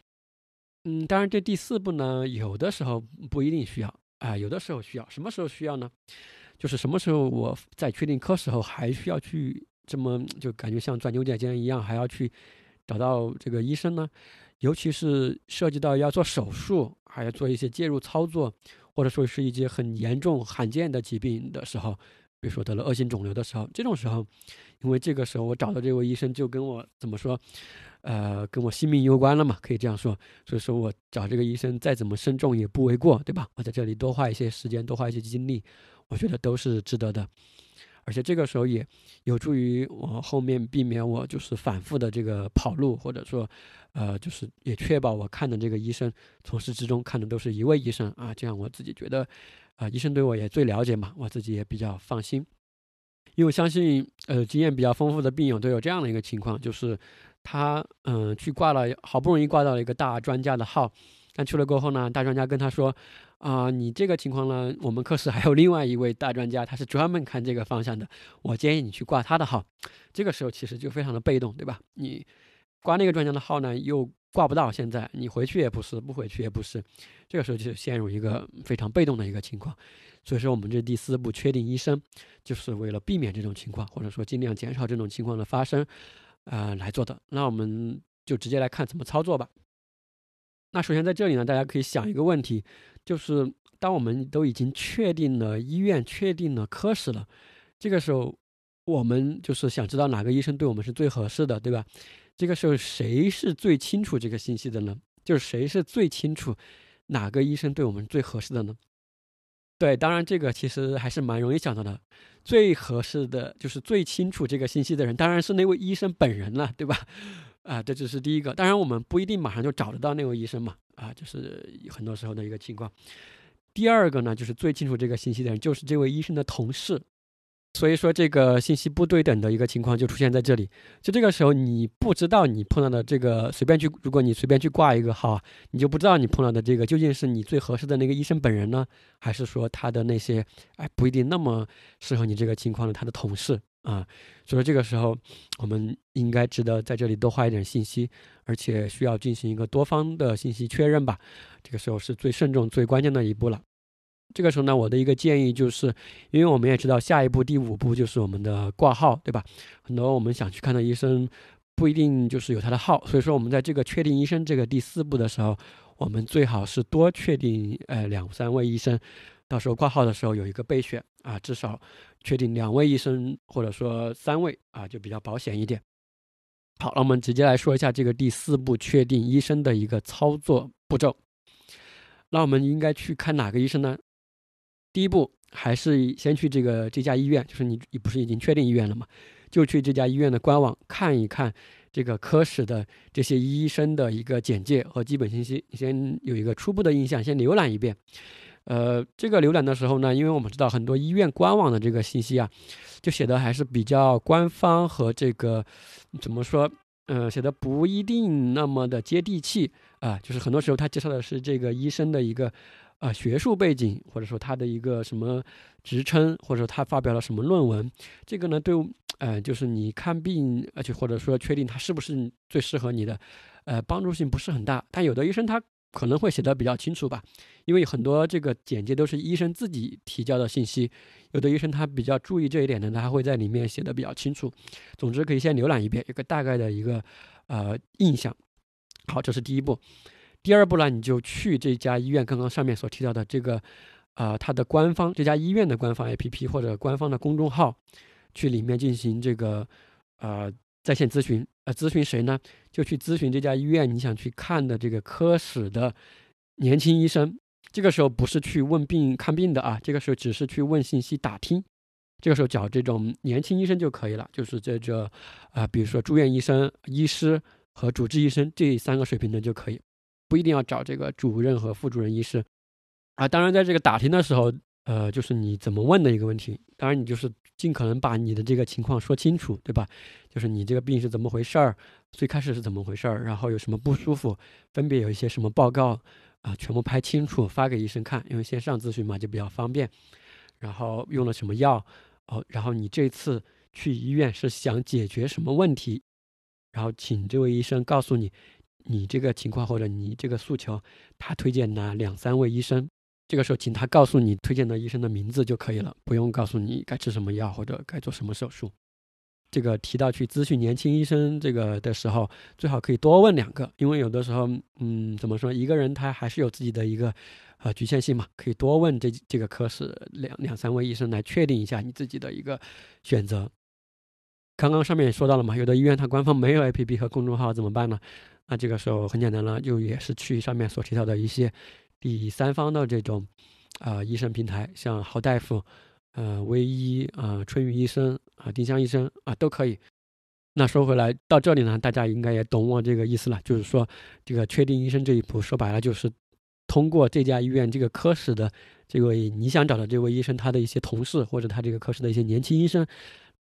嗯，当然这第四步呢，有的时候不一定需要啊，有的时候需要。什么时候需要呢？就是什么时候我在确定科时候还需要去这么就感觉像钻牛角尖一样，还要去找到这个医生呢？尤其是涉及到要做手术，还要做一些介入操作，或者说是一些很严重、罕见的疾病的时候，比如说得了恶性肿瘤的时候，这种时候，因为这个时候我找的这位医生就跟我怎么说，呃，跟我性命攸关了嘛，可以这样说，所以说我找这个医生再怎么慎重也不为过，对吧？我在这里多花一些时间，多花一些精力，我觉得都是值得的。而且这个时候也有助于我后面避免我就是反复的这个跑路，或者说，呃，就是也确保我看的这个医生从始至终看的都是一位医生啊，这样我自己觉得，啊，医生对我也最了解嘛，我自己也比较放心。因为我相信，呃，经验比较丰富的病友都有这样的一个情况，就是他嗯去挂了，好不容易挂到了一个大专家的号，但去了过后呢，大专家跟他说。啊，你这个情况呢？我们科室还有另外一位大专家，他是专门看这个方向的。我建议你去挂他的号。这个时候其实就非常的被动，对吧？你挂那个专家的号呢，又挂不到。现在你回去也不是，不回去也不是。这个时候就陷入一个非常被动的一个情况。所以说，我们这第四步确定医生，就是为了避免这种情况，或者说尽量减少这种情况的发生，呃，来做的。那我们就直接来看怎么操作吧。那首先在这里呢，大家可以想一个问题。就是当我们都已经确定了医院、确定了科室了，这个时候我们就是想知道哪个医生对我们是最合适的，对吧？这个时候谁是最清楚这个信息的呢？就是谁是最清楚哪个医生对我们最合适的呢？对，当然这个其实还是蛮容易想到的，最合适的就是最清楚这个信息的人，当然是那位医生本人了，对吧？啊，这只是第一个。当然我们不一定马上就找得到那位医生嘛。啊，就是很多时候的一个情况。第二个呢，就是最清楚这个信息的人，就是这位医生的同事。所以说，这个信息不对等的一个情况就出现在这里。就这个时候，你不知道你碰到的这个随便去，如果你随便去挂一个号，你就不知道你碰到的这个究竟是你最合适的那个医生本人呢，还是说他的那些哎不一定那么适合你这个情况的他的同事啊。所以说这个时候，我们应该值得在这里多花一点信息，而且需要进行一个多方的信息确认吧。这个时候是最慎重、最关键的一步了。这个时候呢，我的一个建议就是，因为我们也知道下一步第五步就是我们的挂号，对吧？很多我们想去看的医生不一定就是有他的号，所以说我们在这个确定医生这个第四步的时候，我们最好是多确定呃两三位医生，到时候挂号的时候有一个备选啊，至少确定两位医生或者说三位啊，就比较保险一点。好，那我们直接来说一下这个第四步确定医生的一个操作步骤。那我们应该去看哪个医生呢？第一步还是先去这个这家医院，就是你你不是已经确定医院了吗？就去这家医院的官网看一看这个科室的这些医生的一个简介和基本信息，先有一个初步的印象，先浏览一遍。呃，这个浏览的时候呢，因为我们知道很多医院官网的这个信息啊，就写的还是比较官方和这个怎么说？呃，写的不一定那么的接地气啊，就是很多时候他介绍的是这个医生的一个。啊，学术背景，或者说他的一个什么职称，或者说他发表了什么论文，这个呢，对，呃，就是你看病，而且或者说确定他是不是最适合你的，呃，帮助性不是很大。但有的医生他可能会写的比较清楚吧，因为很多这个简介都是医生自己提交的信息，有的医生他比较注意这一点呢，他会在里面写的比较清楚。总之，可以先浏览一遍，有个大概的一个呃印象。好，这是第一步。第二步呢，你就去这家医院，刚刚上面所提到的这个，啊，它的官方这家医院的官方 APP 或者官方的公众号，去里面进行这个，呃，在线咨询。呃，咨询谁呢？就去咨询这家医院你想去看的这个科室的年轻医生。这个时候不是去问病看病的啊，这个时候只是去问信息打听。这个时候找这种年轻医生就可以了，就是这个，啊，比如说住院医生、医师和主治医生这三个水平的就可以。不一定要找这个主任和副主任医师，啊，当然在这个打听的时候，呃，就是你怎么问的一个问题。当然，你就是尽可能把你的这个情况说清楚，对吧？就是你这个病是怎么回事儿，最开始是怎么回事儿，然后有什么不舒服，分别有一些什么报告，啊，全部拍清楚发给医生看，因为线上咨询嘛就比较方便。然后用了什么药，哦，然后你这次去医院是想解决什么问题，然后请这位医生告诉你。你这个情况或者你这个诉求，他推荐哪两三位医生？这个时候，请他告诉你推荐的医生的名字就可以了，不用告诉你该吃什么药或者该做什么手术。这个提到去咨询年轻医生这个的时候，最好可以多问两个，因为有的时候，嗯，怎么说，一个人他还是有自己的一个呃局限性嘛，可以多问这这个科室两两三位医生来确定一下你自己的一个选择。刚刚上面也说到了嘛，有的医院它官方没有 APP 和公众号怎么办呢？那这个时候很简单了，就也是去上面所提到的一些第三方的这种啊医生平台，像好大夫、呃唯一啊春雨医生啊丁香医生啊都可以。那说回来到这里呢，大家应该也懂我这个意思了，就是说这个确定医生这一步，说白了就是通过这家医院这个科室的这位你想找的这位医生他的一些同事或者他这个科室的一些年轻医生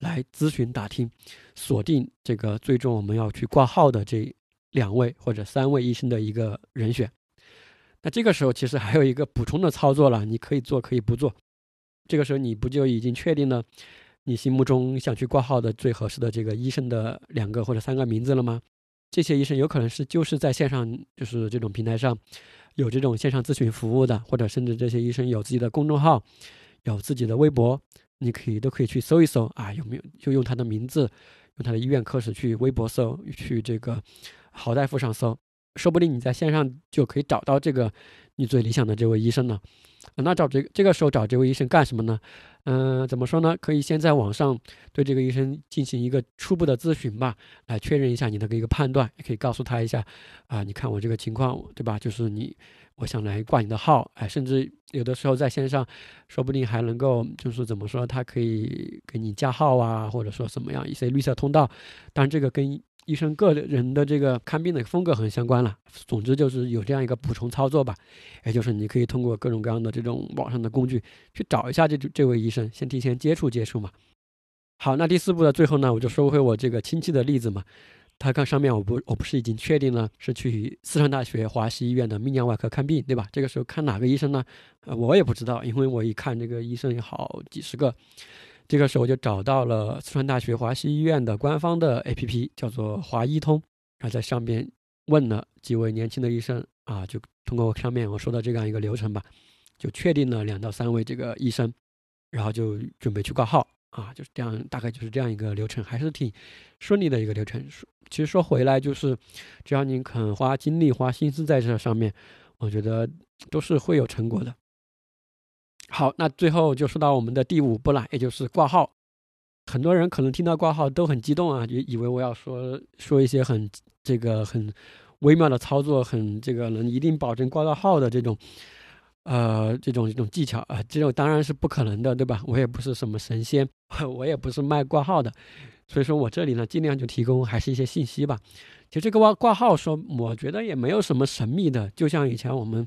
来咨询打听，锁定这个最终我们要去挂号的这。两位或者三位医生的一个人选，那这个时候其实还有一个补充的操作了，你可以做可以不做。这个时候你不就已经确定了你心目中想去挂号的最合适的这个医生的两个或者三个名字了吗？这些医生有可能是就是在线上就是这种平台上有这种线上咨询服务的，或者甚至这些医生有自己的公众号，有自己的微博，你可以都可以去搜一搜啊，有没有就用他的名字，用他的医院科室去微博搜去这个。好大夫上搜，说不定你在线上就可以找到这个你最理想的这位医生呢。那找这这个时候找这位医生干什么呢？嗯，怎么说呢？可以先在网上对这个医生进行一个初步的咨询吧，来确认一下你的一个判断，也可以告诉他一下啊，你看我这个情况，对吧？就是你，我想来挂你的号，哎，甚至有的时候在线上，说不定还能够就是怎么说，他可以给你加号啊，或者说什么样一些绿色通道。当然，这个跟医生个人的这个看病的风格很相关了。总之就是有这样一个补充操作吧，也就是你可以通过各种各样的这种网上的工具去找一下这这位医生，先提前接触接触嘛。好，那第四步的最后呢，我就说回我这个亲戚的例子嘛。他看上面，我不我不是已经确定了是去四川大学华西医院的泌尿外科看病，对吧？这个时候看哪个医生呢？呃，我也不知道，因为我一看这个医生有好几十个。这个时候我就找到了四川大学华西医院的官方的 APP，叫做华医通，然后在上边问了几位年轻的医生啊，就通过上面我说的这样一个流程吧，就确定了两到三位这个医生，然后就准备去挂号。啊，就是这样，大概就是这样一个流程，还是挺顺利的一个流程。其实说回来，就是只要你肯花精力、花心思在这上面，我觉得都是会有成果的。好，那最后就说到我们的第五步了，也就是挂号。很多人可能听到挂号都很激动啊，就以为我要说说一些很这个很微妙的操作，很这个能一定保证挂到号的这种。呃，这种这种技巧啊，这种当然是不可能的，对吧？我也不是什么神仙，我也不是卖挂号的，所以说我这里呢，尽量就提供还是一些信息吧。其实这个挂挂号说，我觉得也没有什么神秘的，就像以前我们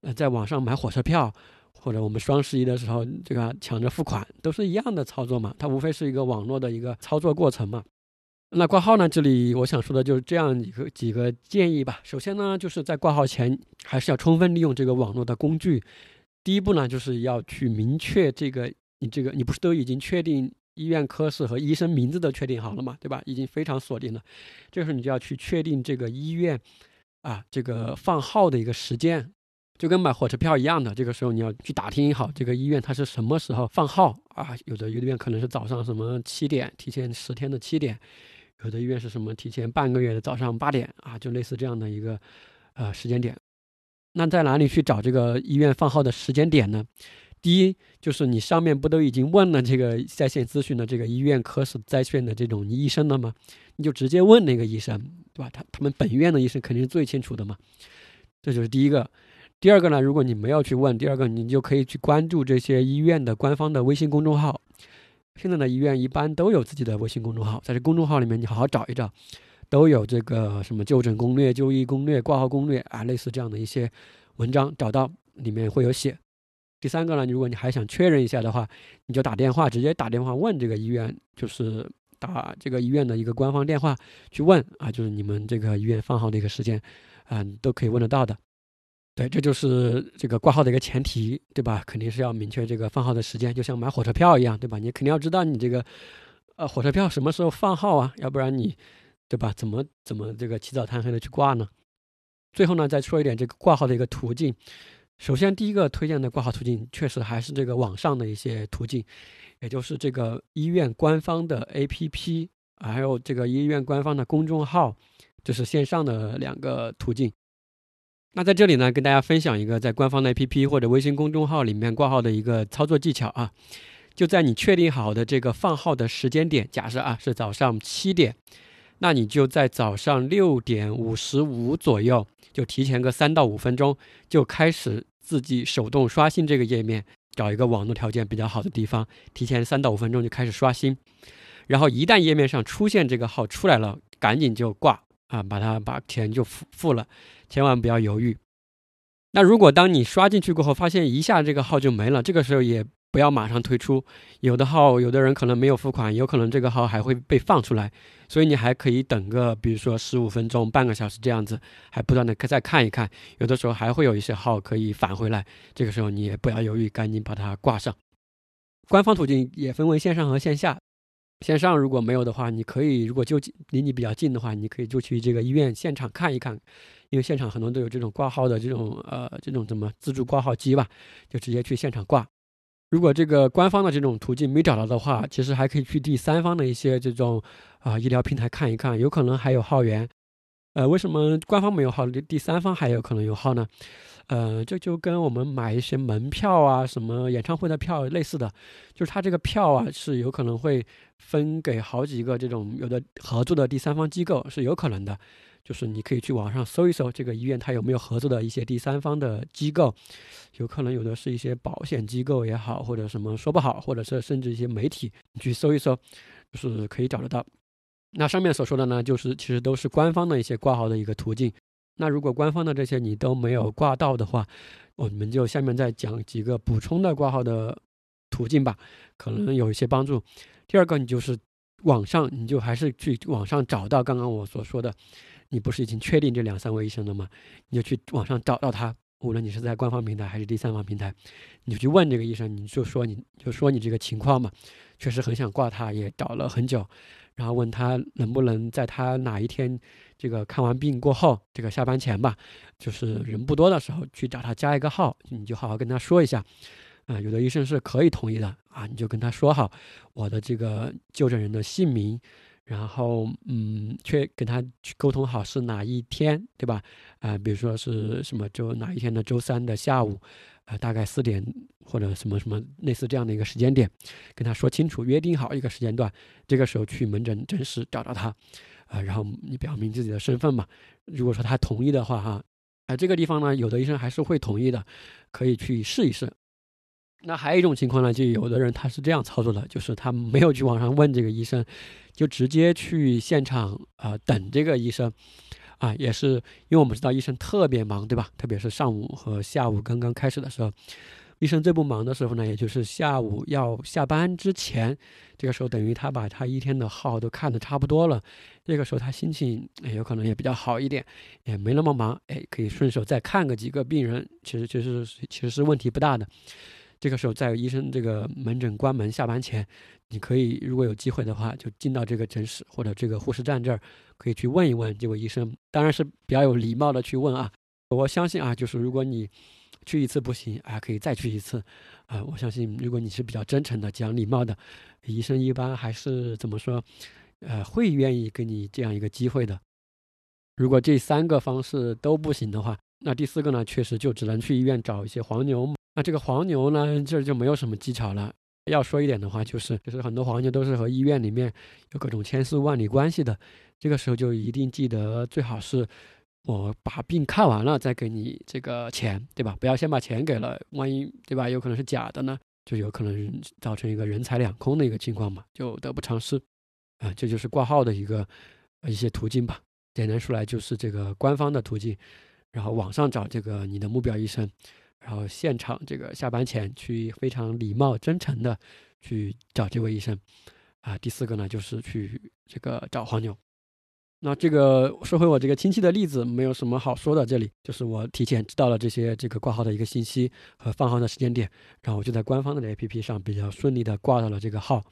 呃在网上买火车票，或者我们双十一的时候这个抢着付款，都是一样的操作嘛，它无非是一个网络的一个操作过程嘛。那挂号呢？这里我想说的就是这样一个几个建议吧。首先呢，就是在挂号前还是要充分利用这个网络的工具。第一步呢，就是要去明确这个你这个你不是都已经确定医院科室和医生名字都确定好了嘛，对吧？已经非常锁定了。这个时候你就要去确定这个医院啊这个放号的一个时间，就跟买火车票一样的。这个时候你要去打听好这个医院它是什么时候放号啊？有的医院可能是早上什么七点，提前十天的七点。有的医院是什么提前半个月的早上八点啊，就类似这样的一个呃时间点。那在哪里去找这个医院放号的时间点呢？第一就是你上面不都已经问了这个在线咨询的这个医院科室在线的这种医生了吗？你就直接问那个医生，对吧？他他们本院的医生肯定是最清楚的嘛。这就是第一个。第二个呢，如果你没有去问，第二个你就可以去关注这些医院的官方的微信公众号。现在的医院一般都有自己的微信公众号，在这公众号里面你好好找一找，都有这个什么就诊攻略、就医攻略、挂号攻略啊，类似这样的一些文章，找到里面会有写。第三个呢，如果你还想确认一下的话，你就打电话，直接打电话问这个医院，就是打这个医院的一个官方电话去问啊，就是你们这个医院放号的一个时间，嗯，都可以问得到的。对，这就是这个挂号的一个前提，对吧？肯定是要明确这个放号的时间，就像买火车票一样，对吧？你肯定要知道你这个，呃，火车票什么时候放号啊？要不然你，对吧？怎么怎么这个起早贪黑的去挂呢？最后呢，再说一点这个挂号的一个途径。首先，第一个推荐的挂号途径，确实还是这个网上的一些途径，也就是这个医院官方的 APP，还有这个医院官方的公众号，就是线上的两个途径。那在这里呢，跟大家分享一个在官方的 APP 或者微信公众号里面挂号的一个操作技巧啊。就在你确定好的这个放号的时间点，假设啊是早上七点，那你就在早上六点五十五左右，就提前个三到五分钟，就开始自己手动刷新这个页面，找一个网络条件比较好的地方，提前三到五分钟就开始刷新。然后一旦页面上出现这个号出来了，赶紧就挂啊，把它把钱就付付了。千万不要犹豫。那如果当你刷进去过后，发现一下这个号就没了，这个时候也不要马上退出。有的号，有的人可能没有付款，有可能这个号还会被放出来，所以你还可以等个，比如说十五分钟、半个小时这样子，还不断的再看一看。有的时候还会有一些号可以返回来，这个时候你也不要犹豫，赶紧把它挂上。官方途径也分为线上和线下。线上如果没有的话，你可以如果就离你比较近的话，你可以就去这个医院现场看一看。因为现场很多都有这种挂号的这种呃这种怎么自助挂号机吧，就直接去现场挂。如果这个官方的这种途径没找到的话，其实还可以去第三方的一些这种啊医疗平台看一看，有可能还有号源。呃，为什么官方没有号，第三方还有可能有号呢？呃，这就跟我们买一些门票啊，什么演唱会的票类似的，就是它这个票啊是有可能会分给好几个这种有的合作的第三方机构，是有可能的。就是你可以去网上搜一搜这个医院，它有没有合作的一些第三方的机构，有可能有的是一些保险机构也好，或者什么说不好，或者是甚至一些媒体，你去搜一搜，就是可以找得到。那上面所说的呢，就是其实都是官方的一些挂号的一个途径。那如果官方的这些你都没有挂到的话，我们就下面再讲几个补充的挂号的途径吧，可能有一些帮助。第二个，你就是网上，你就还是去网上找到刚刚我所说的，你不是已经确定这两三位医生了吗？你就去网上找到他，无论你是在官方平台还是第三方平台，你就去问这个医生，你就说你就说你这个情况嘛，确实很想挂他，也找了很久。然后问他能不能在他哪一天这个看完病过后，这个下班前吧，就是人不多的时候去找他加一个号，你就好好跟他说一下。啊，有的医生是可以同意的啊，你就跟他说好我的这个就诊人的姓名，然后嗯，去跟他沟通好是哪一天，对吧？啊，比如说是什么周哪一天的周三的下午。啊，大概四点或者什么什么类似这样的一个时间点，跟他说清楚，约定好一个时间段，这个时候去门诊诊室找到他，啊，然后你表明自己的身份嘛。如果说他同意的话，哈，啊，这个地方呢，有的医生还是会同意的，可以去试一试。那还有一种情况呢，就有的人他是这样操作的，就是他没有去网上问这个医生，就直接去现场啊等这个医生。啊，也是因为我们知道医生特别忙，对吧？特别是上午和下午刚刚开始的时候，医生最不忙的时候呢，也就是下午要下班之前，这个时候等于他把他一天的号都看得差不多了，这个时候他心情有可能也比较好一点，也没那么忙，哎，可以顺手再看个几个病人，其实其实其实是问题不大的。这个时候在医生这个门诊关门下班前。你可以如果有机会的话，就进到这个诊室或者这个护士站这儿，可以去问一问这位医生，当然是比较有礼貌的去问啊。我相信啊，就是如果你去一次不行啊，可以再去一次啊。我相信如果你是比较真诚的、讲礼貌的，医生一般还是怎么说，呃，会愿意给你这样一个机会的。如果这三个方式都不行的话，那第四个呢，确实就只能去医院找一些黄牛。那这个黄牛呢，这就没有什么技巧了。要说一点的话，就是就是很多黄牛都是和医院里面有各种千丝万缕关系的。这个时候就一定记得，最好是我把病看完了再给你这个钱，对吧？不要先把钱给了，万一对吧？有可能是假的呢，就有可能造成一个人财两空的一个情况嘛，就得不偿失。啊，这就是挂号的一个一些途径吧。简单说来就是这个官方的途径，然后网上找这个你的目标医生。然后现场这个下班前去非常礼貌真诚的去找这位医生，啊，第四个呢就是去这个找黄牛。那这个说回我这个亲戚的例子，没有什么好说的。这里就是我提前知道了这些这个挂号的一个信息和放号的时间点，然后我就在官方的 APP 上比较顺利的挂到了这个号。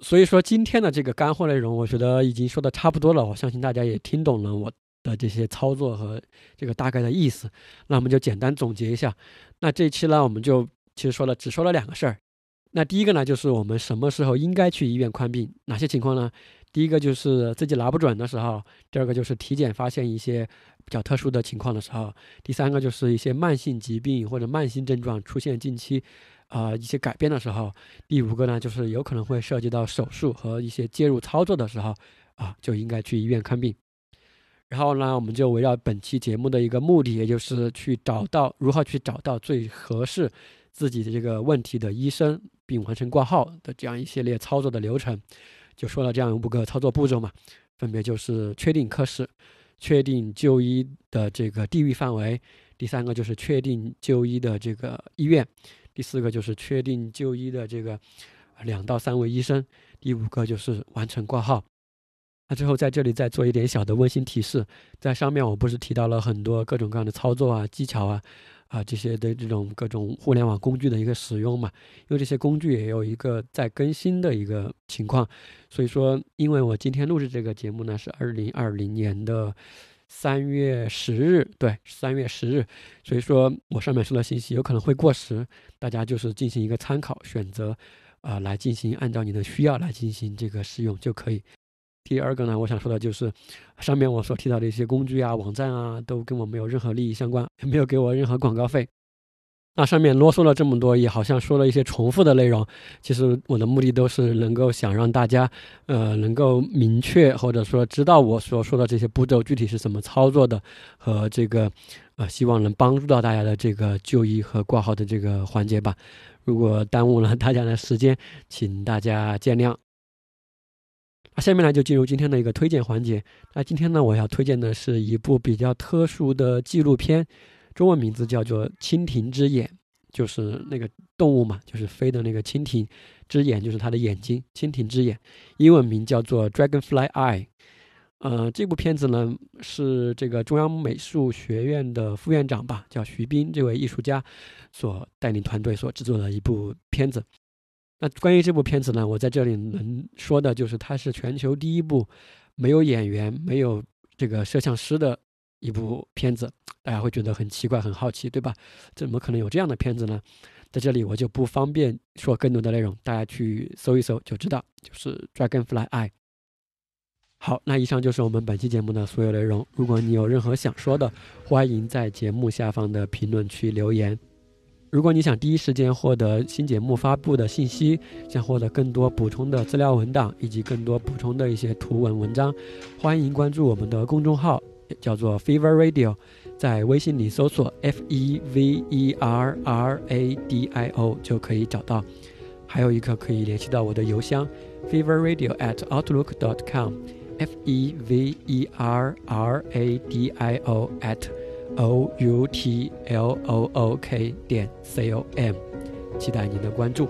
所以说今天的这个干货内容，我觉得已经说的差不多了。我相信大家也听懂了我。的这些操作和这个大概的意思，那我们就简单总结一下。那这一期呢，我们就其实说了，只说了两个事儿。那第一个呢，就是我们什么时候应该去医院看病？哪些情况呢？第一个就是自己拿不准的时候；第二个就是体检发现一些比较特殊的情况的时候；第三个就是一些慢性疾病或者慢性症状出现近期啊一些改变的时候；第五个呢，就是有可能会涉及到手术和一些介入操作的时候啊，就应该去医院看病。然后呢，我们就围绕本期节目的一个目的，也就是去找到如何去找到最合适自己的这个问题的医生，并完成挂号的这样一系列操作的流程，就说了这样五个操作步骤嘛，分别就是确定科室、确定就医的这个地域范围，第三个就是确定就医的这个医院，第四个就是确定就医的这个两到三位医生，第五个就是完成挂号。那最后在这里再做一点小的温馨提示，在上面我不是提到了很多各种各样的操作啊、技巧啊，啊这些的这种各种互联网工具的一个使用嘛？因为这些工具也有一个在更新的一个情况，所以说，因为我今天录制这个节目呢是二零二零年的三月十日，对，三月十日，所以说我上面说的信息有可能会过时，大家就是进行一个参考，选择啊来进行按照你的需要来进行这个使用就可以。第二个呢，我想说的就是，上面我所提到的一些工具啊、网站啊，都跟我没有任何利益相关，也没有给我任何广告费。那上面啰嗦了这么多，也好像说了一些重复的内容。其实我的目的都是能够想让大家，呃，能够明确或者说知道我所说的这些步骤具体是怎么操作的，和这个，呃，希望能帮助到大家的这个就医和挂号的这个环节吧。如果耽误了大家的时间，请大家见谅。那下面呢，就进入今天的一个推荐环节。那今天呢，我要推荐的是一部比较特殊的纪录片，中文名字叫做《蜻蜓之眼》，就是那个动物嘛，就是飞的那个蜻蜓，之眼就是它的眼睛，蜻蜓之眼，英文名叫做 Dragonfly Eye。呃，这部片子呢是这个中央美术学院的副院长吧，叫徐斌这位艺术家所带领团队所制作的一部片子。那关于这部片子呢，我在这里能说的就是它是全球第一部没有演员、没有这个摄像师的一部片子。大家会觉得很奇怪、很好奇，对吧？怎么可能有这样的片子呢？在这里我就不方便说更多的内容，大家去搜一搜就知道，就是《Dragonfly Eye》。好，那以上就是我们本期节目的所有内容。如果你有任何想说的，欢迎在节目下方的评论区留言。如果你想第一时间获得新节目发布的信息，想获得更多补充的资料文档以及更多补充的一些图文文章，欢迎关注我们的公众号，叫做 Fever Radio。在微信里搜索 F E V E R R A D I O 就可以找到，还有一个可以联系到我的邮箱 feverradio at outlook dot com F E V E R R A D I O at O U T L O O K 点 C O M，期待您的关注。